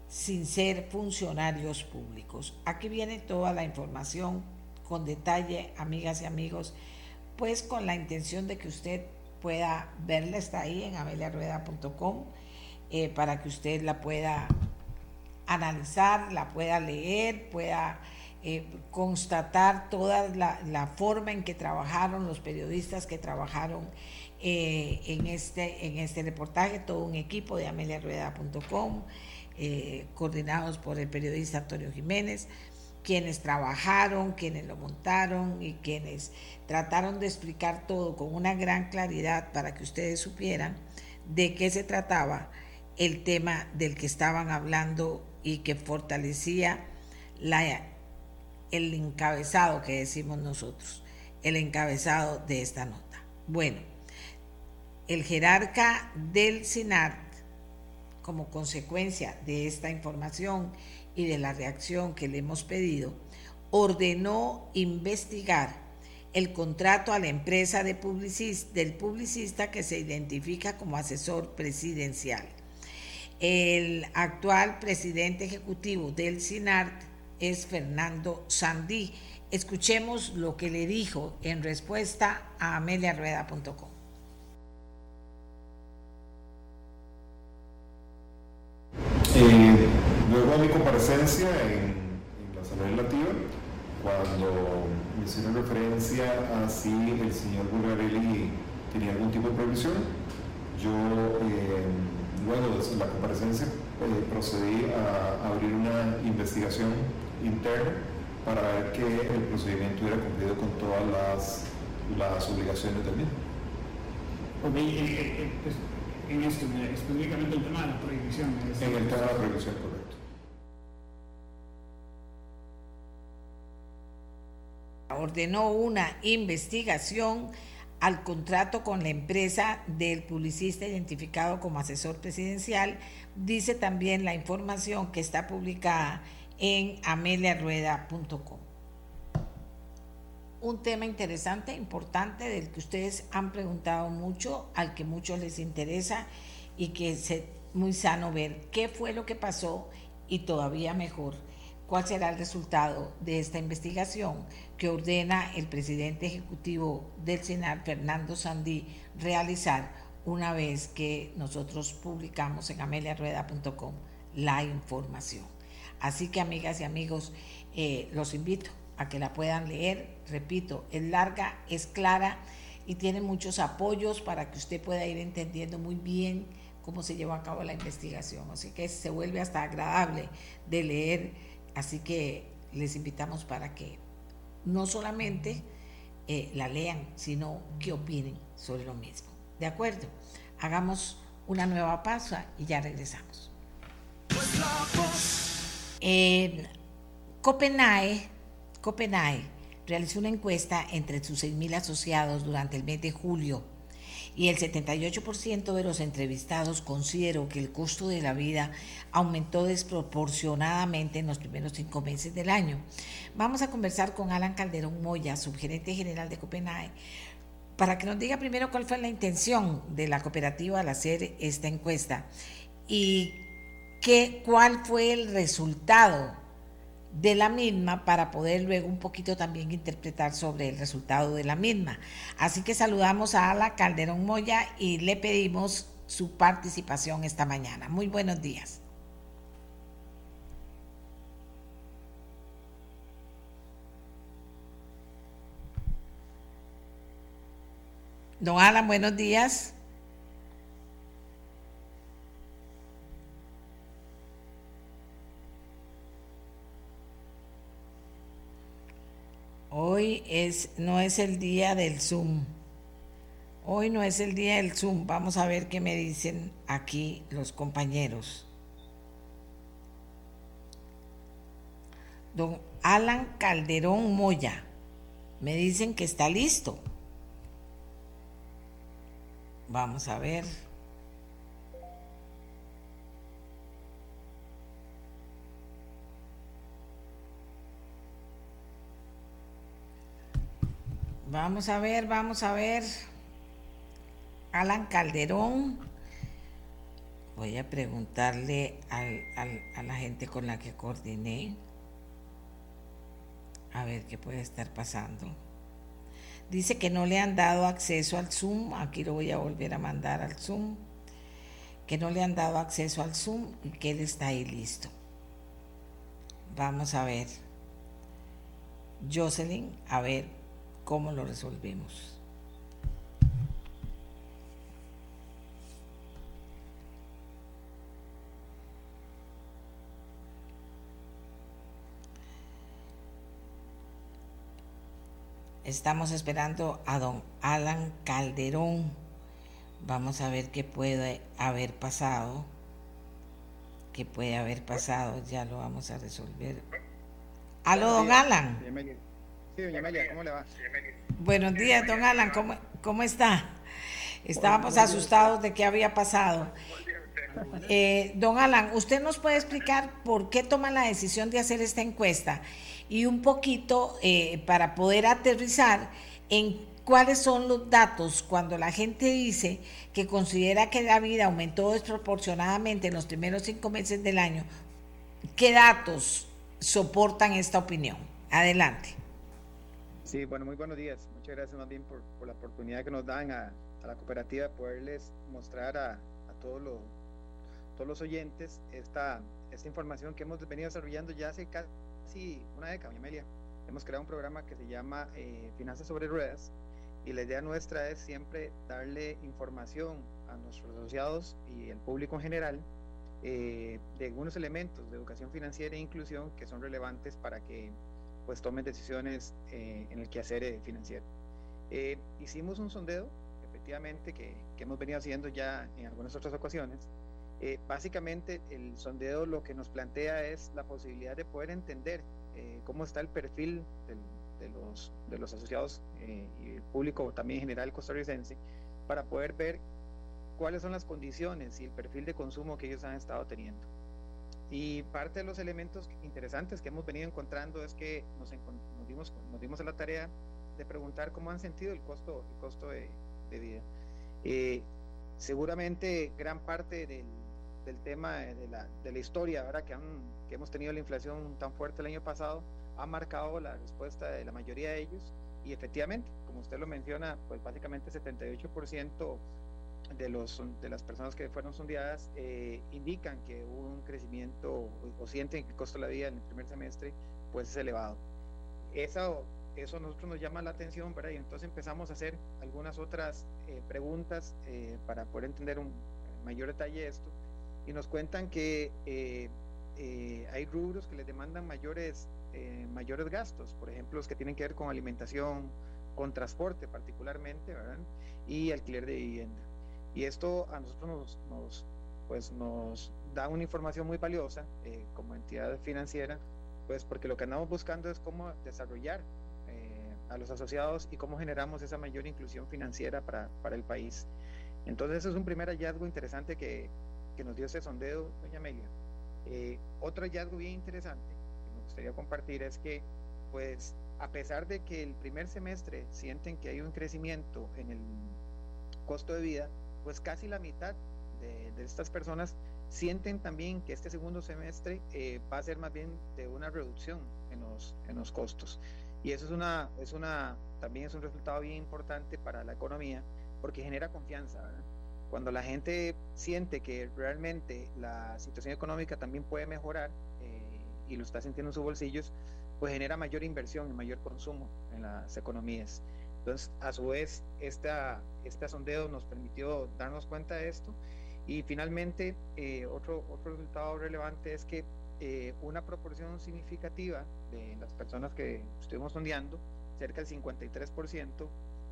sin ser funcionarios públicos. Aquí viene toda la información con detalle, amigas y amigos, pues con la intención de que usted pueda verla, está ahí en ameliarueda.com, eh, para que usted la pueda analizar, la pueda leer, pueda eh, constatar toda la, forma en que trabajaron los periodistas que trabajaron eh, en, este, en este reportaje, todo un equipo de ameliarueda.com. Eh, coordinados por el periodista Antonio Jiménez, quienes trabajaron, quienes lo montaron y quienes trataron de explicar todo con una gran claridad para que ustedes supieran de qué se trataba el tema del que estaban hablando y que fortalecía la, el encabezado que decimos nosotros, el encabezado de esta nota. Bueno, el jerarca del SINAR como consecuencia de esta información y de la reacción que le hemos pedido, ordenó investigar el contrato a la empresa de del publicista que se identifica como asesor presidencial. El actual presidente ejecutivo del SINART es Fernando Sandí. Escuchemos lo que le dijo en respuesta a ameliarueda.com. Eh, luego de mi comparecencia en, la Asamblea Legislativa, cuando me hicieron referencia a si el señor Burgarelli tenía algún tipo de prohibición, yo eh, luego de la comparecencia eh, procedí a, abrir una investigación interna para ver que el procedimiento hubiera cumplido con todas las, las obligaciones del mismo. Okay, pues, en esto, específicamente el tema de la prohibición. En el tema de la prohibición, correcto. Ordenó una investigación al contrato con la empresa del publicista identificado como asesor presidencial, dice también la información que está publicada en ameliarueda.com un tema interesante, importante, del que ustedes han preguntado mucho, al que muchos les interesa y que es muy sano ver qué fue lo que pasó y todavía mejor, cuál será el resultado de esta investigación que ordena el presidente ejecutivo del Senado, Fernando Sandí, realizar una vez que nosotros publicamos en ameliarueda.com la información. Así que amigas y amigos, eh, los invito a que la puedan leer. Repito, es larga, es clara y tiene muchos apoyos para que usted pueda ir entendiendo muy bien cómo se lleva a cabo la investigación. Así que se vuelve hasta agradable de leer. Así que les invitamos para que no solamente eh, la lean, sino que opinen sobre lo mismo. ¿De acuerdo? Hagamos una nueva pausa y ya regresamos. En Copenhague, Copenhague realizó una encuesta entre sus 6.000 asociados durante el mes de julio y el 78% de los entrevistados consideró que el costo de la vida aumentó desproporcionadamente en los primeros cinco meses del año. Vamos a conversar con Alan Calderón Moya, subgerente general de Copenhague, para que nos diga primero cuál fue la intención de la cooperativa al hacer esta encuesta y qué, cuál fue el resultado de la misma para poder luego un poquito también interpretar sobre el resultado de la misma. Así que saludamos a Ala Calderón Moya y le pedimos su participación esta mañana. Muy buenos días. Don Alan, buenos días. Hoy es, no es el día del Zoom. Hoy no es el día del Zoom. Vamos a ver qué me dicen aquí los compañeros. Don Alan Calderón Moya. Me dicen que está listo. Vamos a ver. Vamos a ver, vamos a ver. Alan Calderón. Voy a preguntarle a la gente con la que coordiné. A ver qué puede estar pasando. Dice que no le han dado acceso al Zoom. Aquí lo voy a volver a mandar al Zoom. Que no le han dado acceso al Zoom y que él está ahí listo. Vamos a ver. Jocelyn, a ver, cómo lo resolvemos. Estamos esperando a don Alan Calderón. Vamos a ver qué puede haber pasado. ¿Qué puede haber pasado? Ya lo vamos a resolver. Aló, don Alan. ¿Cómo le va? Buenos días, don Alan, ¿cómo, cómo está? Estábamos asustados de qué había pasado. Eh, don Alan, ¿usted nos puede explicar por qué toma la decisión de hacer esta encuesta y un poquito eh, para poder aterrizar en cuáles son los datos cuando la gente dice que considera que la vida aumentó desproporcionadamente en los primeros cinco meses del año? ¿Qué datos soportan esta opinión? Adelante. Sí, bueno, muy buenos días. Muchas gracias más bien por, la oportunidad que nos dan a, la cooperativa de poderles mostrar a, todos, los, todos los oyentes esta, esta información que hemos venido desarrollando ya hace casi una década, Amelia. Hemos creado un programa que se llama eh, Finanzas sobre Ruedas y la idea nuestra es siempre darle información a nuestros asociados y el público en general eh, de algunos elementos de educación financiera e inclusión que son relevantes para que pues tomen decisiones eh, en el quehacer eh, financiero. Eh, hicimos un sondeo, efectivamente, que, que, hemos venido haciendo ya en algunas otras ocasiones. básicamente, el sondeo lo que nos plantea es la posibilidad de poder entender cómo está el perfil de, los, de los asociados y el público también en general costarricense para poder ver cuáles son las condiciones y el perfil de consumo que ellos han estado teniendo. Y parte de los elementos interesantes que hemos venido encontrando es que nos, nos, dimos, nos dimos a la tarea de preguntar cómo han sentido el costo, el costo de, vida. Eh, seguramente gran parte del, del tema de la, de la, historia, ahora que, han, que hemos tenido la inflación tan fuerte el año pasado, ha marcado la respuesta de la mayoría de ellos y efectivamente, como usted lo menciona, pues básicamente 78% de, los, de las personas que fueron sondeadas eh, indican que hubo un crecimiento o, sienten que el costo de la vida en el primer semestre pues es elevado. Eso, eso nosotros nos llama la atención, ¿verdad? Y entonces empezamos a hacer algunas otras eh, preguntas eh, para poder entender un mayor detalle esto y nos cuentan que hay rubros que les demandan mayores, mayores gastos, por ejemplo, los que tienen que ver con alimentación, con transporte particularmente, ¿verdad? Y alquiler de vivienda. Y esto a nosotros nos, pues nos da una información muy valiosa eh, como entidad financiera, pues porque lo que andamos buscando es cómo desarrollar eh, a los asociados y cómo generamos esa mayor inclusión financiera para, para el país. Entonces, eso es un primer hallazgo interesante que, que nos dio ese sondeo, doña Amelia. Eh, otro hallazgo bien interesante que me gustaría compartir es que, pues, a pesar de que el primer semestre sienten que hay un crecimiento en el costo de vida, pues casi la mitad de, estas personas sienten también que este segundo semestre eh, va a ser más bien de una reducción en los, en los costos. Y eso es una, es una, también es un resultado bien importante para la economía porque genera confianza. Cuando la gente siente que realmente la situación económica también puede mejorar eh, y lo está sintiendo en sus bolsillos, pues genera mayor inversión y mayor consumo en las economías. Entonces, a su vez, esta, este sondeo nos permitió darnos cuenta de esto. Y finalmente, eh, otro, otro resultado relevante es que eh, una proporción significativa de las personas que estuvimos sondeando, cerca del 53%,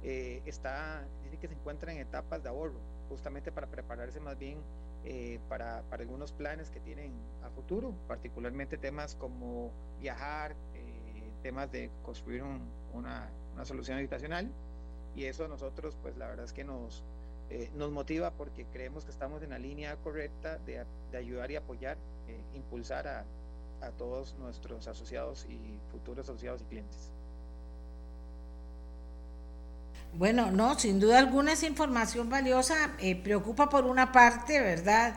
eh, está, dice que se encuentra en etapas de ahorro, justamente para prepararse más bien eh, para, para, algunos planes que tienen a futuro, particularmente temas como viajar, temas de construir un, una, una solución habitacional. Y eso a nosotros, pues la verdad es que nos, eh, nos motiva porque creemos que estamos en la línea correcta de, ayudar y apoyar, eh, impulsar a, a, todos nuestros asociados y futuros asociados y clientes. Bueno, no, sin duda alguna es información valiosa, eh, preocupa por una parte, ¿verdad?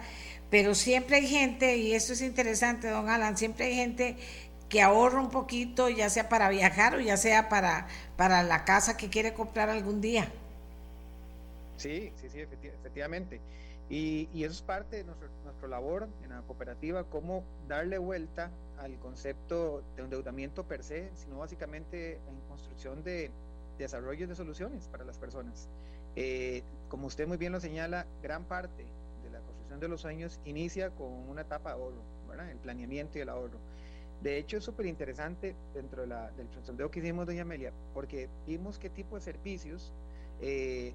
Pero siempre hay gente, y esto es interesante, don Alan, siempre hay gente que ahorra un poquito, ya sea para viajar o ya sea para, para la casa que quiere comprar algún día. Sí, sí, sí, efectivamente. Y, y, eso es parte de nuestro, nuestra labor en la cooperativa, cómo darle vuelta al concepto de endeudamiento per se, sino básicamente en construcción de desarrollo de soluciones para las personas. Eh, como usted muy bien lo señala, gran parte de la construcción de los sueños inicia con una etapa de ahorro, ¿verdad? el planeamiento y el ahorro. De hecho, es súper interesante dentro de la, del sondeo que hicimos, doña Amelia, porque vimos qué tipo de servicios eh,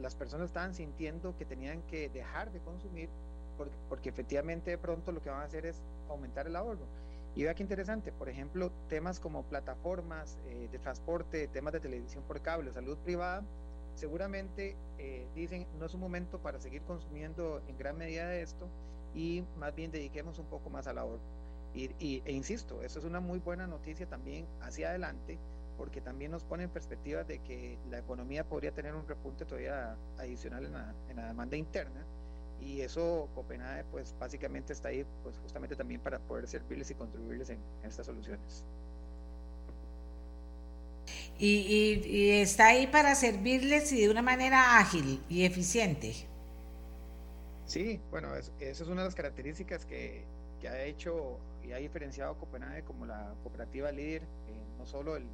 las personas estaban sintiendo que tenían que dejar de consumir porque, porque, efectivamente de pronto lo que van a hacer es aumentar el ahorro. Y vea qué interesante, por ejemplo, temas como plataformas eh, de transporte, temas de televisión por cable, salud privada, seguramente eh, dicen no es un momento para seguir consumiendo en gran medida de esto y más bien dediquemos un poco más al ahorro. Y, y, e insisto, eso es una muy buena noticia también hacia adelante porque también nos pone en perspectiva de que la economía podría tener un repunte todavía adicional en la, en la demanda interna y eso Copenhague pues básicamente está ahí pues justamente también para poder servirles y contribuirles en, en estas soluciones. Y, y, y, está ahí para servirles y de una manera ágil y eficiente. Sí, bueno, es, esa es una de las características que, que, ha hecho ha diferenciado Copenhague como la cooperativa líder, no solo el,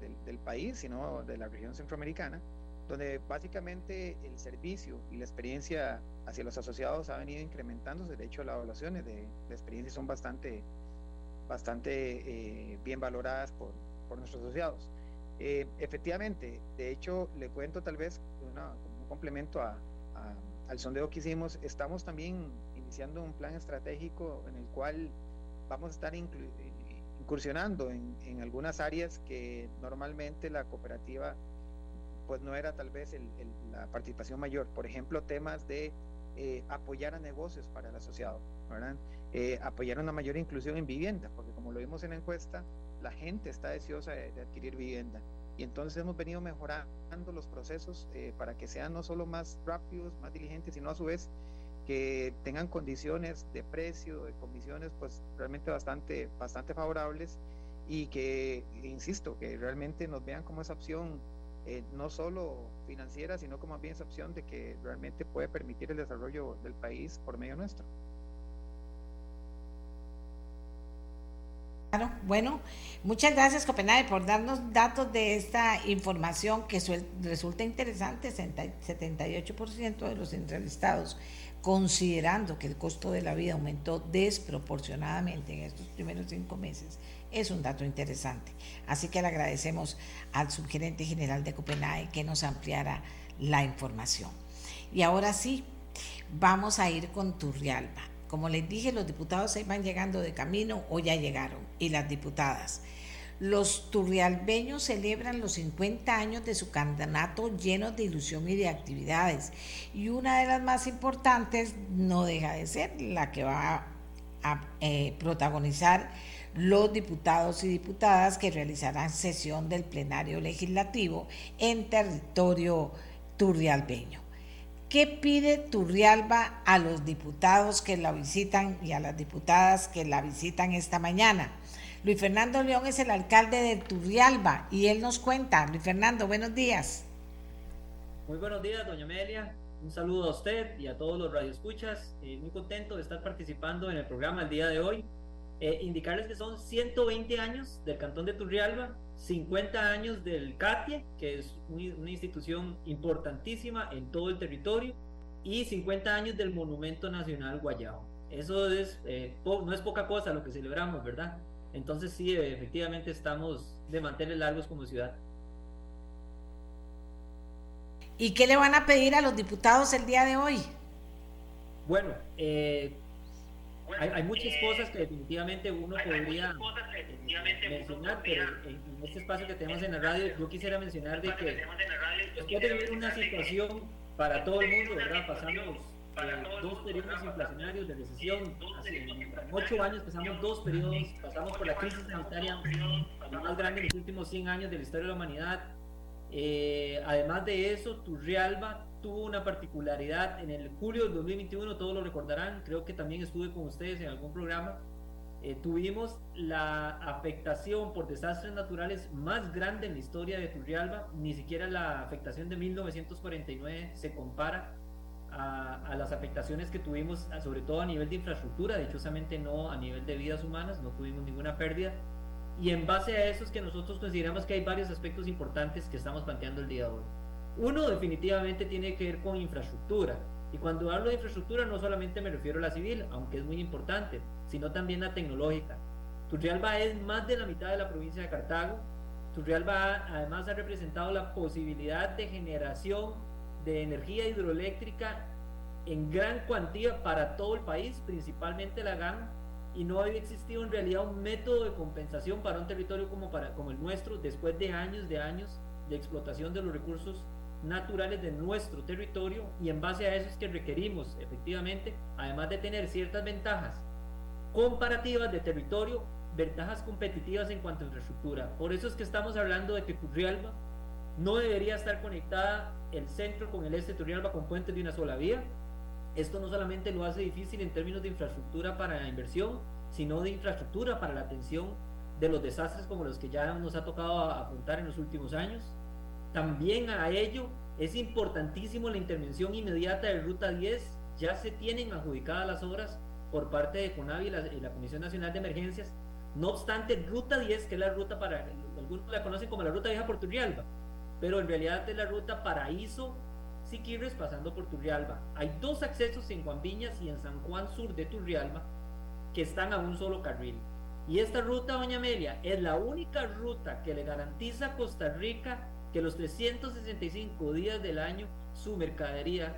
del, del, país, sino de la región centroamericana, donde básicamente el servicio y la experiencia hacia los asociados ha venido incrementándose. De hecho, las evaluaciones de la experiencia son bastante, bastante eh, bien valoradas por, por nuestros asociados. Eh, efectivamente, de hecho, le cuento tal vez un complemento a, a, al sondeo que hicimos, estamos también iniciando un plan estratégico en el cual vamos a estar incursionando en, en, algunas áreas que normalmente la cooperativa pues no era tal vez el, el, la participación mayor. Por ejemplo, temas de eh, apoyar a negocios para el asociado, ¿verdad? Eh, apoyar una mayor inclusión en vivienda, porque como lo vimos en la encuesta, la gente está deseosa de, de adquirir vivienda. Y entonces hemos venido mejorando los procesos eh, para que sean no solo más rápidos, más diligentes, sino a su vez que tengan condiciones de precio, de comisiones, pues realmente bastante, bastante favorables y que, insisto, que realmente nos vean como esa opción eh, no solo financiera, sino como bien esa opción de que realmente puede permitir el desarrollo del país por medio nuestro. Claro, bueno, muchas gracias Copenhague por darnos datos de esta información que resulta interesante, 78% de los entrevistados considerando que el costo de la vida aumentó desproporcionadamente en estos primeros cinco meses, Es un dato interesante. Así que le agradecemos al subgerente general de Copenhague que nos ampliara la información. Y ahora sí, vamos a ir con Turrialba. Como les dije, los diputados se van llegando de camino o ya llegaron, y las diputadas. Los turrialbeños celebran los 50 años de su campeonato llenos de ilusión y de actividades. Y una de las más importantes no deja de ser la que va a eh, protagonizar los diputados y diputadas que realizarán sesión del plenario legislativo en territorio turrialbeño. ¿Qué pide Turrialba a los diputados que la visitan y a las diputadas que la visitan esta mañana? Luis Fernando León es el alcalde de Turrialba y él nos cuenta. Luis Fernando, buenos días. Muy buenos días, doña Amelia. Un saludo a usted y a todos los radioescuchas. Eh, muy contento de estar participando en el programa el día de hoy. Eh, indicarles que son 120 años del Cantón de Turrialba, 50 años del CATIE, que es una institución importantísima en todo el territorio, y 50 años del Monumento Nacional Guayao. Eso es, eh, no es poca cosa lo que celebramos, ¿verdad? Entonces sí, efectivamente estamos de mantener largos como ciudad. ¿Y qué le van a pedir a los diputados el día de hoy? Bueno, eh, hay, muchas cosas que definitivamente uno podría mencionar, pero en, este espacio que tenemos en la radio, yo quisiera mencionar de que después de vivir una situación para todo el mundo, ¿verdad? Pasamos dos periodos inflacionarios de recesión. Hace ocho años pasamos dos periodos, pasamos por la crisis sanitaria más grande en los últimos 100 años de la historia de la humanidad. Eh, además de eso, Turrialba tuvo una particularidad en el julio del 2021, todos lo recordarán, creo que también estuve con ustedes en algún programa. Eh, tuvimos la afectación por desastres naturales más grande en la historia de Turrialba, ni siquiera la afectación de 1949 se compara a, las afectaciones que tuvimos, sobre todo a nivel de infraestructura, dichosamente no a nivel de vidas humanas, no tuvimos ninguna pérdida. Y en base a eso es que nosotros consideramos que hay varios aspectos importantes que estamos planteando el día de hoy. Uno definitivamente tiene que ver con infraestructura. Y cuando hablo de infraestructura no solamente me refiero a la civil, aunque es muy importante, sino también a tecnológica. Turrialba es más de la mitad de la provincia de Cartago. Turrialba además ha representado la posibilidad de generación de energía hidroeléctrica en gran cuantía para todo el país, principalmente la GAN, y no había existido en realidad un método de compensación para un territorio como, para, como el nuestro, después de años de años de explotación de los recursos naturales de nuestro territorio, y en base a eso es que requerimos, efectivamente, además de tener ciertas ventajas comparativas de territorio, ventajas competitivas en cuanto a infraestructura. Por eso es que estamos hablando de que Turrialba no debería estar conectada el centro con el este de Turrialba con puentes de una sola vía. Esto no solamente lo hace difícil en términos de infraestructura para la inversión, sino de infraestructura para la atención de los desastres como los que ya nos ha tocado afrontar en los últimos años. También a ello es importantísimo la intervención inmediata de Ruta 10. Ya se tienen adjudicadas las obras por parte de CONAVI y la, la Comisión Nacional de Emergencias. No obstante, Ruta 10, que es la ruta para, algunos la conocen como la Ruta Vieja por Turrialba, pero en realidad es la ruta Paraíso Siquirres pasando por Turrialba. Hay dos accesos en Juan Viñas y en San Juan Sur de Turrialba que están a un solo carril. Y esta ruta, doña Amelia, es la única ruta que le garantiza a Costa Rica que los 365 días del año su mercadería,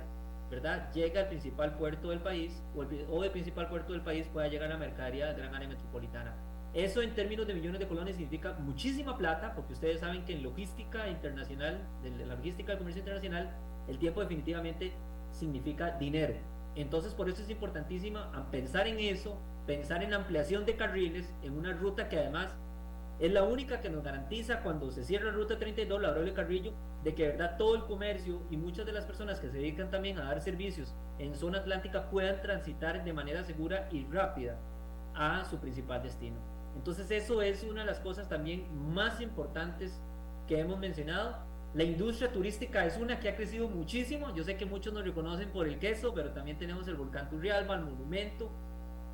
¿verdad?, llega al principal puerto del país o, el, del principal puerto del país pueda llegar a la mercadería de gran área metropolitana. Eso en términos de millones de colones significa muchísima plata, porque ustedes saben que en logística internacional, en la logística del comercio internacional, el tiempo definitivamente significa dinero. Entonces por eso es importantísima pensar en eso, pensar en ampliación de carriles, en una ruta que además es la única que nos garantiza cuando se cierra la ruta 32, la de Carrillo, de que verdad todo el comercio y muchas de las personas que se dedican también a dar servicios en zona atlántica puedan transitar de manera segura y rápida a su principal destino. Entonces eso es una de las cosas también más importantes que hemos mencionado. La industria turística es una que ha crecido muchísimo. Yo sé que muchos nos reconocen por el queso, pero también tenemos el volcán Turrialba, el monumento.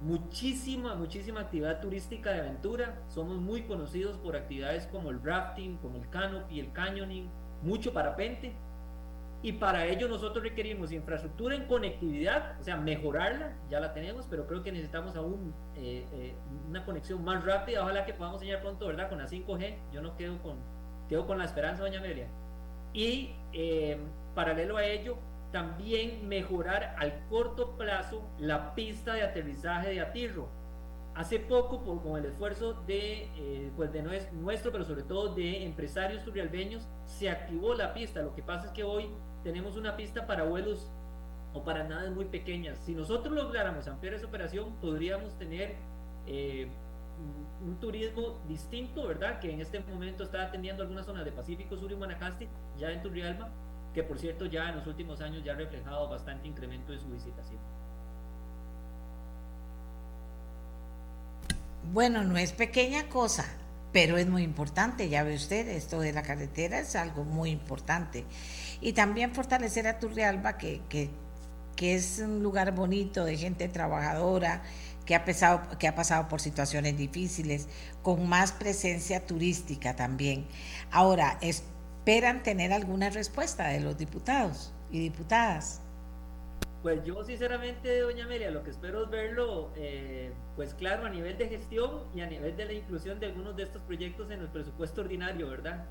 Muchísima, muchísima actividad turística de aventura. Somos muy conocidos por actividades como el rafting, como el canopy, el canyoning, mucho parapente. Y para ello nosotros requerimos infraestructura en conectividad, o sea, mejorarla, ya la tenemos, pero creo que necesitamos aún eh, eh, una conexión más rápida, ojalá que podamos enseñar pronto, ¿verdad? Con la 5G, yo no quedo con, quedo con la esperanza, doña Amelia. Y eh, paralelo a ello, también mejorar al corto plazo la pista de aterrizaje de Atirro Hace poco, por, con el esfuerzo de, eh, pues de nuestro, pero sobre todo de empresarios turrialbeños, se activó la pista. Lo que pasa es que hoy tenemos una pista para vuelos o para naves muy pequeñas. Si nosotros lográramos ampliar esa operación, podríamos tener eh, un turismo distinto, ¿verdad? Que en este momento está atendiendo algunas zonas de Pacífico Sur y Guanacaste, ya en Turrialba, que por cierto ya en los últimos años ya ha reflejado bastante incremento de su visitación. Bueno, no es pequeña cosa, pero es muy importante, ya ve usted, esto de la carretera es algo muy importante. Y también fortalecer a Turrialba, que, que, que es un lugar bonito de gente trabajadora, que ha, pesado, que ha pasado por situaciones difíciles, con más presencia turística también. Ahora, ¿esperan tener alguna respuesta de los diputados y diputadas? Pues yo sinceramente, doña Amelia, lo que espero es verlo, eh, pues claro, a nivel de gestión y a nivel de la inclusión de algunos de estos proyectos en el presupuesto ordinario, ¿verdad?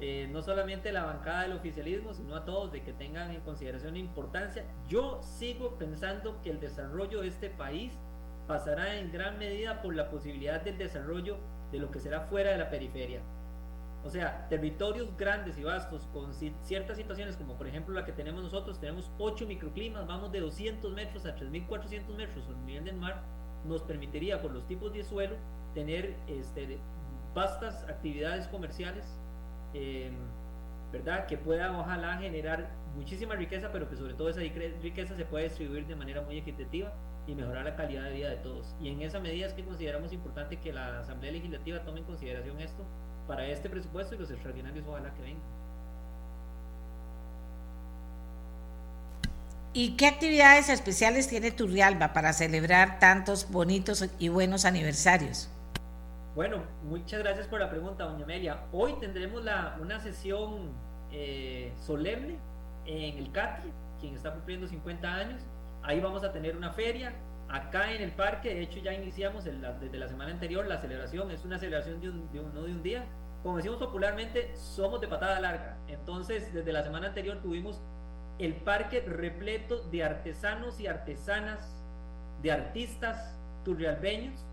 Eh, no solamente la bancada del oficialismo, sino a todos, de que tengan en consideración la importancia. Yo sigo pensando que el desarrollo de este país pasará en gran medida por la posibilidad del desarrollo de lo que será fuera de la periferia. O sea, territorios grandes y vastos con ciertas situaciones, como por ejemplo la que tenemos nosotros, tenemos 8 microclimas, vamos de 200 metros a 3.400 metros sobre el nivel del mar, nos permitiría por los tipos de suelo tener este, vastas actividades comerciales, em, ¿verdad? Que puedan ojalá generar muchísima riqueza, pero que sobre todo esa riqueza se pueda distribuir de manera muy equitativa y mejorar la calidad de vida de todos. Y en esa medida es que consideramos importante que la Asamblea Legislativa tome en consideración esto para este presupuesto y los extraordinarios ojalá que vengan. ¿Y qué actividades especiales tiene Turrialba para celebrar tantos bonitos y buenos aniversarios? Bueno, muchas gracias por la pregunta, doña Amelia. Hoy tendremos una sesión eh, solemne en el CATI, quien está cumpliendo 50 años. Ahí vamos a tener una feria. Acá en el parque, de hecho ya iniciamos desde la semana anterior la celebración. Es una celebración de un, de no de un día, como decimos popularmente, somos de patada larga. Entonces, desde la semana anterior tuvimos el parque repleto de artesanos y artesanas, de artistas turrialbeños,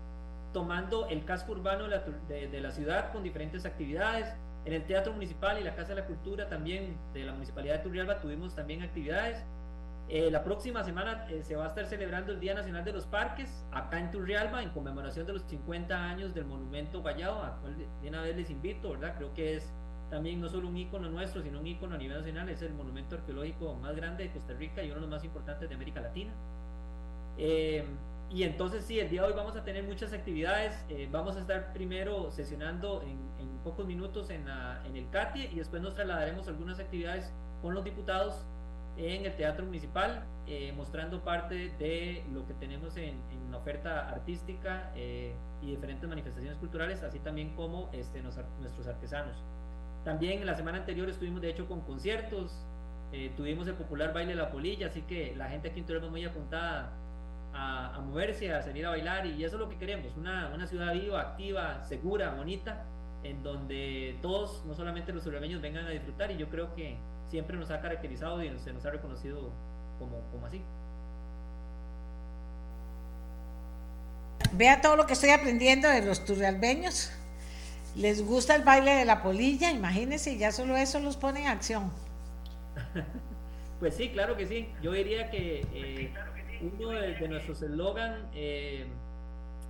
tomando el casco urbano de la, ciudad con diferentes actividades. En el Teatro Municipal y la Casa de la Cultura también de la Municipalidad de Turrialba tuvimos también actividades. Eh, la próxima semana eh, se va a estar celebrando el Día Nacional de los Parques, acá en Turrialba, en conmemoración de los 50 años del Monumento Guayao, a cual de una vez les invito, ¿verdad? Creo que es también no solo un ícono nuestro, sino un ícono a nivel nacional, es el monumento arqueológico más grande de Costa Rica y uno de los más importantes de América Latina. Eh, y entonces sí, el día de hoy vamos a tener muchas actividades, vamos a estar primero sesionando en, en pocos minutos en, la, en el CATI y después nos trasladaremos algunas actividades con los diputados en el Teatro Municipal, eh, mostrando parte de lo que tenemos en, en la oferta artística eh, y diferentes manifestaciones culturales, así también como este, nuestros artesanos. También en la semana anterior estuvimos de hecho con conciertos, eh, tuvimos el popular baile de la polilla, así que la gente aquí en Torreón muy apuntada a, a, moverse, a salir a bailar y eso es lo que queremos, una, una ciudad viva, activa, segura, bonita, en donde todos, no solamente los turremeños, vengan a disfrutar y yo creo que siempre nos ha caracterizado y se nos ha reconocido como, como así. Vea todo lo que estoy aprendiendo de los turrialbeños. Les gusta el baile de la polilla, imagínense, ya solo eso los pone en acción. pues sí, claro que sí. Yo diría que eh, uno de, nuestros eslogan eh,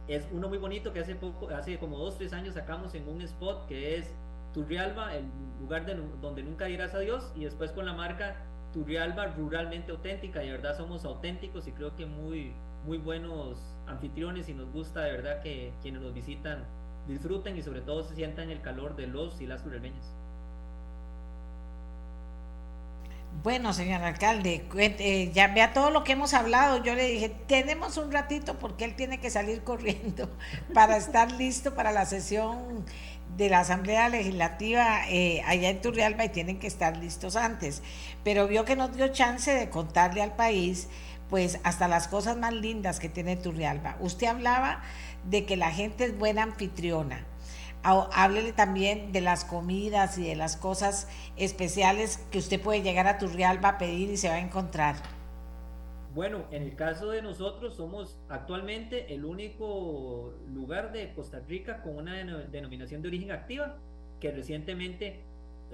es uno muy bonito que hace poco, hace como dos, tres años sacamos en un spot que es Turrialba, el lugar de, donde nunca irás a Dios, y después con la marca Turrialba, ruralmente auténtica, de verdad somos auténticos y creo que muy, muy buenos anfitriones y nos gusta de verdad que quienes nos visitan disfruten y sobre todo se sientan el calor de los y las. Bueno, señor alcalde, eh, ya vea todo lo que hemos hablado. Yo le dije, tenemos un ratito porque él tiene que salir corriendo para estar listo para la sesión de la Asamblea Legislativa eh, allá en Turrialba y tienen que estar listos antes. Pero vio que nos dio chance de contarle al país, pues, hasta las cosas más lindas que tiene Turrialba. Usted hablaba de que la gente es buena anfitriona háblele también de las comidas y de las cosas especiales que usted puede llegar a Turrialba a pedir y se va a encontrar. Bueno, en el caso de nosotros somos actualmente el único lugar de Costa Rica con una denominación de origen activa que recientemente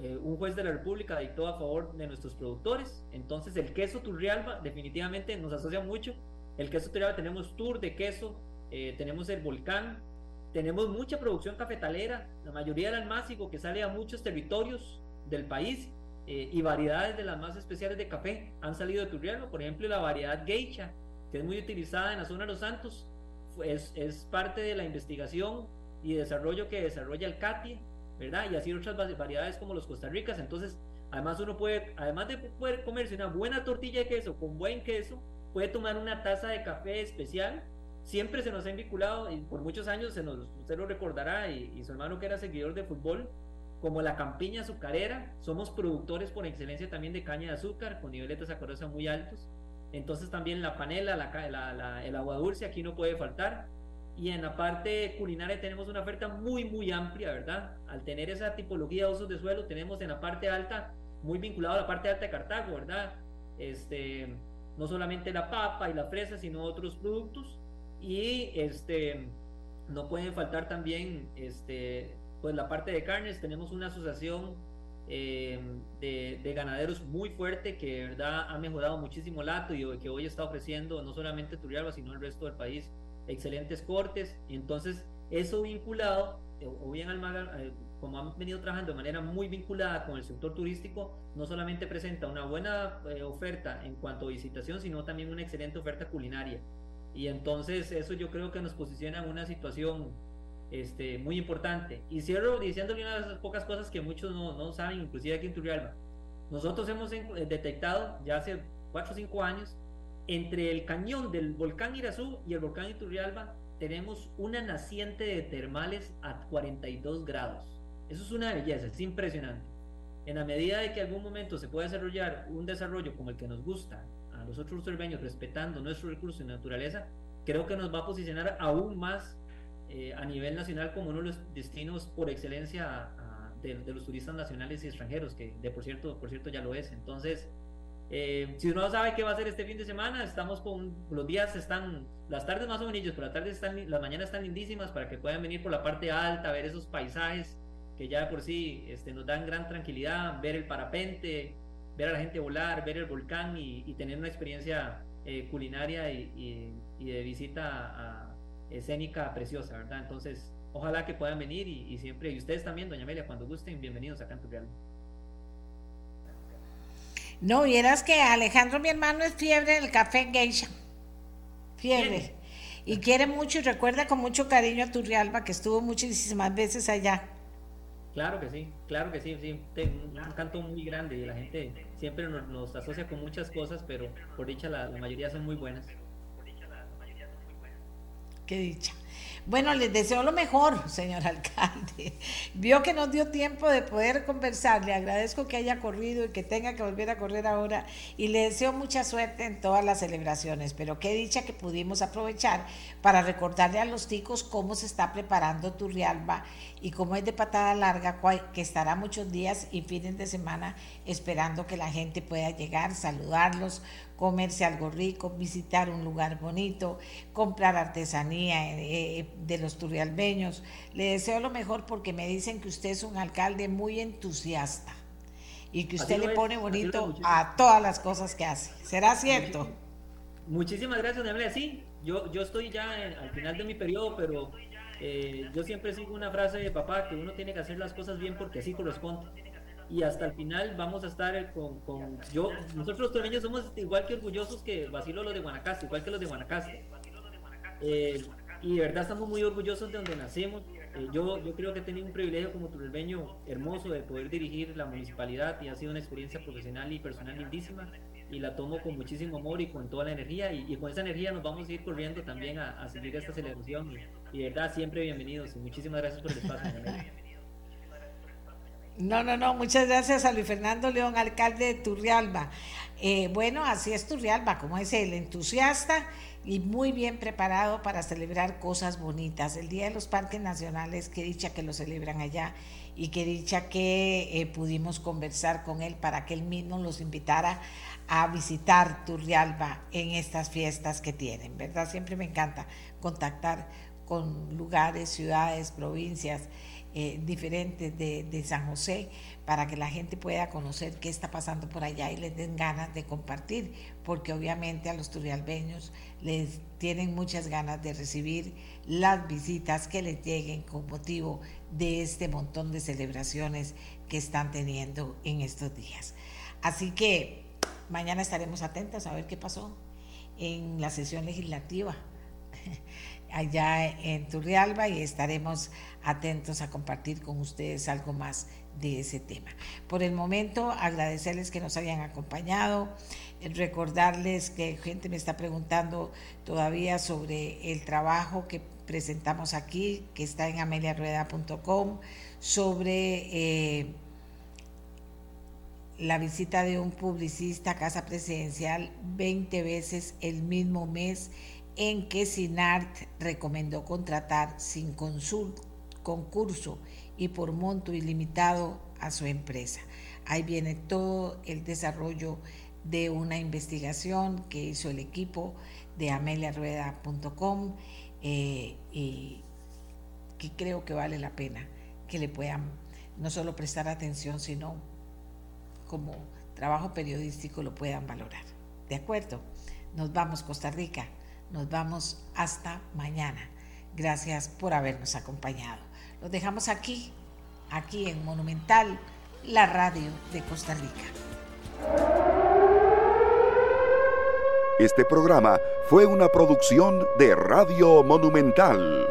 eh, un juez de la República dictó a favor de nuestros productores. Entonces el queso Turrialba definitivamente nos asocia mucho. El queso Turrialba tenemos tour de queso, eh, tenemos el volcán, tenemos mucha producción cafetalera, la mayoría del almácigo que sale a muchos territorios del país eh, y variedades de las más especiales de café han salido de Turrialba. Por ejemplo, la variedad geisha, que es muy utilizada en la zona de Los Santos, es, es parte de la investigación y desarrollo que desarrolla el CATI, ¿verdad? Y así otras variedades como los Costa Ricas. Entonces, además uno puede, además de poder comerse una buena tortilla de queso con buen queso, puede tomar una taza de café especial siempre se nos ha vinculado, y por muchos años se nos, usted lo recordará, y, su hermano que era seguidor de fútbol, como la campiña azucarera, somos productores por excelencia también de caña de azúcar, con niveles de sacarosa muy altos. Entonces también la panela, la, el agua dulce aquí no puede faltar. Y en la parte culinaria tenemos una oferta muy, muy amplia, ¿verdad? Al tener esa tipología de usos de suelo, tenemos en la parte alta, muy vinculado a la parte alta de Cartago, ¿verdad? Este, no solamente la papa y la fresa, sino otros productos. Y este, no pueden faltar también este, pues la parte de carnes. Tenemos una asociación eh, de, ganaderos muy fuerte que verdad ha mejorado muchísimo el y que hoy está ofreciendo no solamente Turrialba, sino el resto del país excelentes cortes. Entonces, eso vinculado, eh, o bien Almaga, eh, como han venido trabajando de manera muy vinculada con el sector turístico, no solamente presenta una buena oferta en cuanto a visitación, sino también una excelente oferta culinaria. Y entonces eso yo creo que nos posiciona en una situación este, muy importante. Y cierro diciéndole una de esas pocas cosas que muchos no, no saben, inclusive aquí en Turrialba. Nosotros hemos eh, detectado ya hace 4 o 5 años, entre el cañón del volcán Irazú y el volcán Iturrialba, tenemos una naciente de termales a 42 grados. Eso es una belleza, es impresionante. En la medida de que algún momento se pueda desarrollar un desarrollo como el que nos gusta, nosotros los respetando nuestros recursos y naturaleza, creo que nos va a posicionar aún más eh, a nivel nacional como uno de los destinos por excelencia de, los turistas nacionales y extranjeros, que de por cierto, por cierto ya lo es. Entonces, eh, si uno sabe qué va a hacer este fin de semana, estamos con los días están, las tardes más o menos, pero las tardes están, las mañanas están lindísimas para que puedan venir por la parte alta, ver esos paisajes que ya por sí este, nos dan gran tranquilidad, ver el parapente, ver a la gente volar, ver el volcán y, tener una experiencia eh, culinaria y, de visita escénica preciosa, ¿verdad? Entonces, ojalá que puedan venir y, siempre, y ustedes también, doña Amelia, cuando gusten, bienvenidos a Canto Real. No, vieras que Alejandro, mi hermano, es fiebre del café geisha. Fiebre. Y quiere mucho y recuerda con mucho cariño a Turrialba, que estuvo muchísimas veces allá. Claro que sí, claro que sí, sí, un, canto muy grande y la gente siempre nos, asocia con muchas cosas, pero por dicha la, la mayoría son muy buenas. Qué dicha. Bueno, les deseo lo mejor, señor alcalde. Vio que nos dio tiempo de poder conversar. Le agradezco que haya corrido y que tenga que volver a correr ahora. Y le deseo mucha suerte en todas las celebraciones. Pero qué dicha que pudimos aprovechar para recordarle a los ticos cómo se está preparando Turrialba y cómo es de patada larga, que estará muchos días y fines de semana esperando que la gente pueda llegar, saludarlos, comerse algo rico, visitar un lugar bonito, comprar artesanía eh, eh, de los turrialbeños. Le deseo lo mejor porque me dicen que usted es un alcalde muy entusiasta y que usted le pone bonito a todas las cosas que hace. ¿Será cierto? Muchísimas gracias, Amelia. Sí, yo, yo estoy ya al final de mi periodo, pero eh, yo siempre sigo una frase de papá que uno tiene que hacer las cosas bien porque así corresponde y hasta el final vamos a estar con, con yo, nosotros los torreños somos igual que orgullosos que Basilo los de Guanacaste, igual que los de Guanacaste. Eh, y de verdad estamos muy orgullosos de donde nacemos, Eh, yo, yo creo que he tenido un privilegio como turbeño hermoso de poder dirigir la municipalidad y ha sido una experiencia profesional y personal lindísima y la tomo con muchísimo amor y con toda la energía y, con esa energía nos vamos a ir corriendo también a, seguir esta celebración y, de verdad siempre bienvenidos y muchísimas gracias por el espacio. No, no, no, muchas gracias a Luis Fernando León, alcalde de Turrialba. Eh, bueno, así es Turrialba, como es el entusiasta y muy bien preparado para celebrar cosas bonitas. El Día de los Parques Nacionales, qué dicha que lo celebran allá y qué dicha que eh, pudimos conversar con él para que él mismo los invitara a visitar Turrialba en estas fiestas que tienen, ¿verdad? Siempre me encanta contactar con lugares, ciudades, provincias eh, diferentes de, San José para que la gente pueda conocer qué está pasando por allá y les den ganas de compartir, porque obviamente a los turrialbeños les tienen muchas ganas de recibir las visitas que les lleguen con motivo de este montón de celebraciones que están teniendo en estos días. Así que mañana estaremos atentos a ver qué pasó en la sesión legislativa allá en Turrialba y estaremos atentos a compartir con ustedes algo más de ese tema. Por el momento, agradecerles que nos hayan acompañado, recordarles que gente me está preguntando todavía sobre el trabajo que presentamos aquí, que está en ameliarueda.com, sobre eh, la visita de un publicista a Casa Presidencial 20 veces el mismo mes en que SINART recomendó contratar sin consulta concurso y por monto ilimitado a su empresa. Ahí viene todo el desarrollo de una investigación que hizo el equipo de ameliarueda.com eh, y que creo que vale la pena que le puedan no solo prestar atención, sino como trabajo periodístico lo puedan valorar. ¿De acuerdo? Nos vamos Costa Rica, nos vamos hasta mañana. Gracias por habernos acompañado. Los dejamos aquí, aquí en Monumental, la radio de Costa Rica. Este programa fue una producción de Radio Monumental.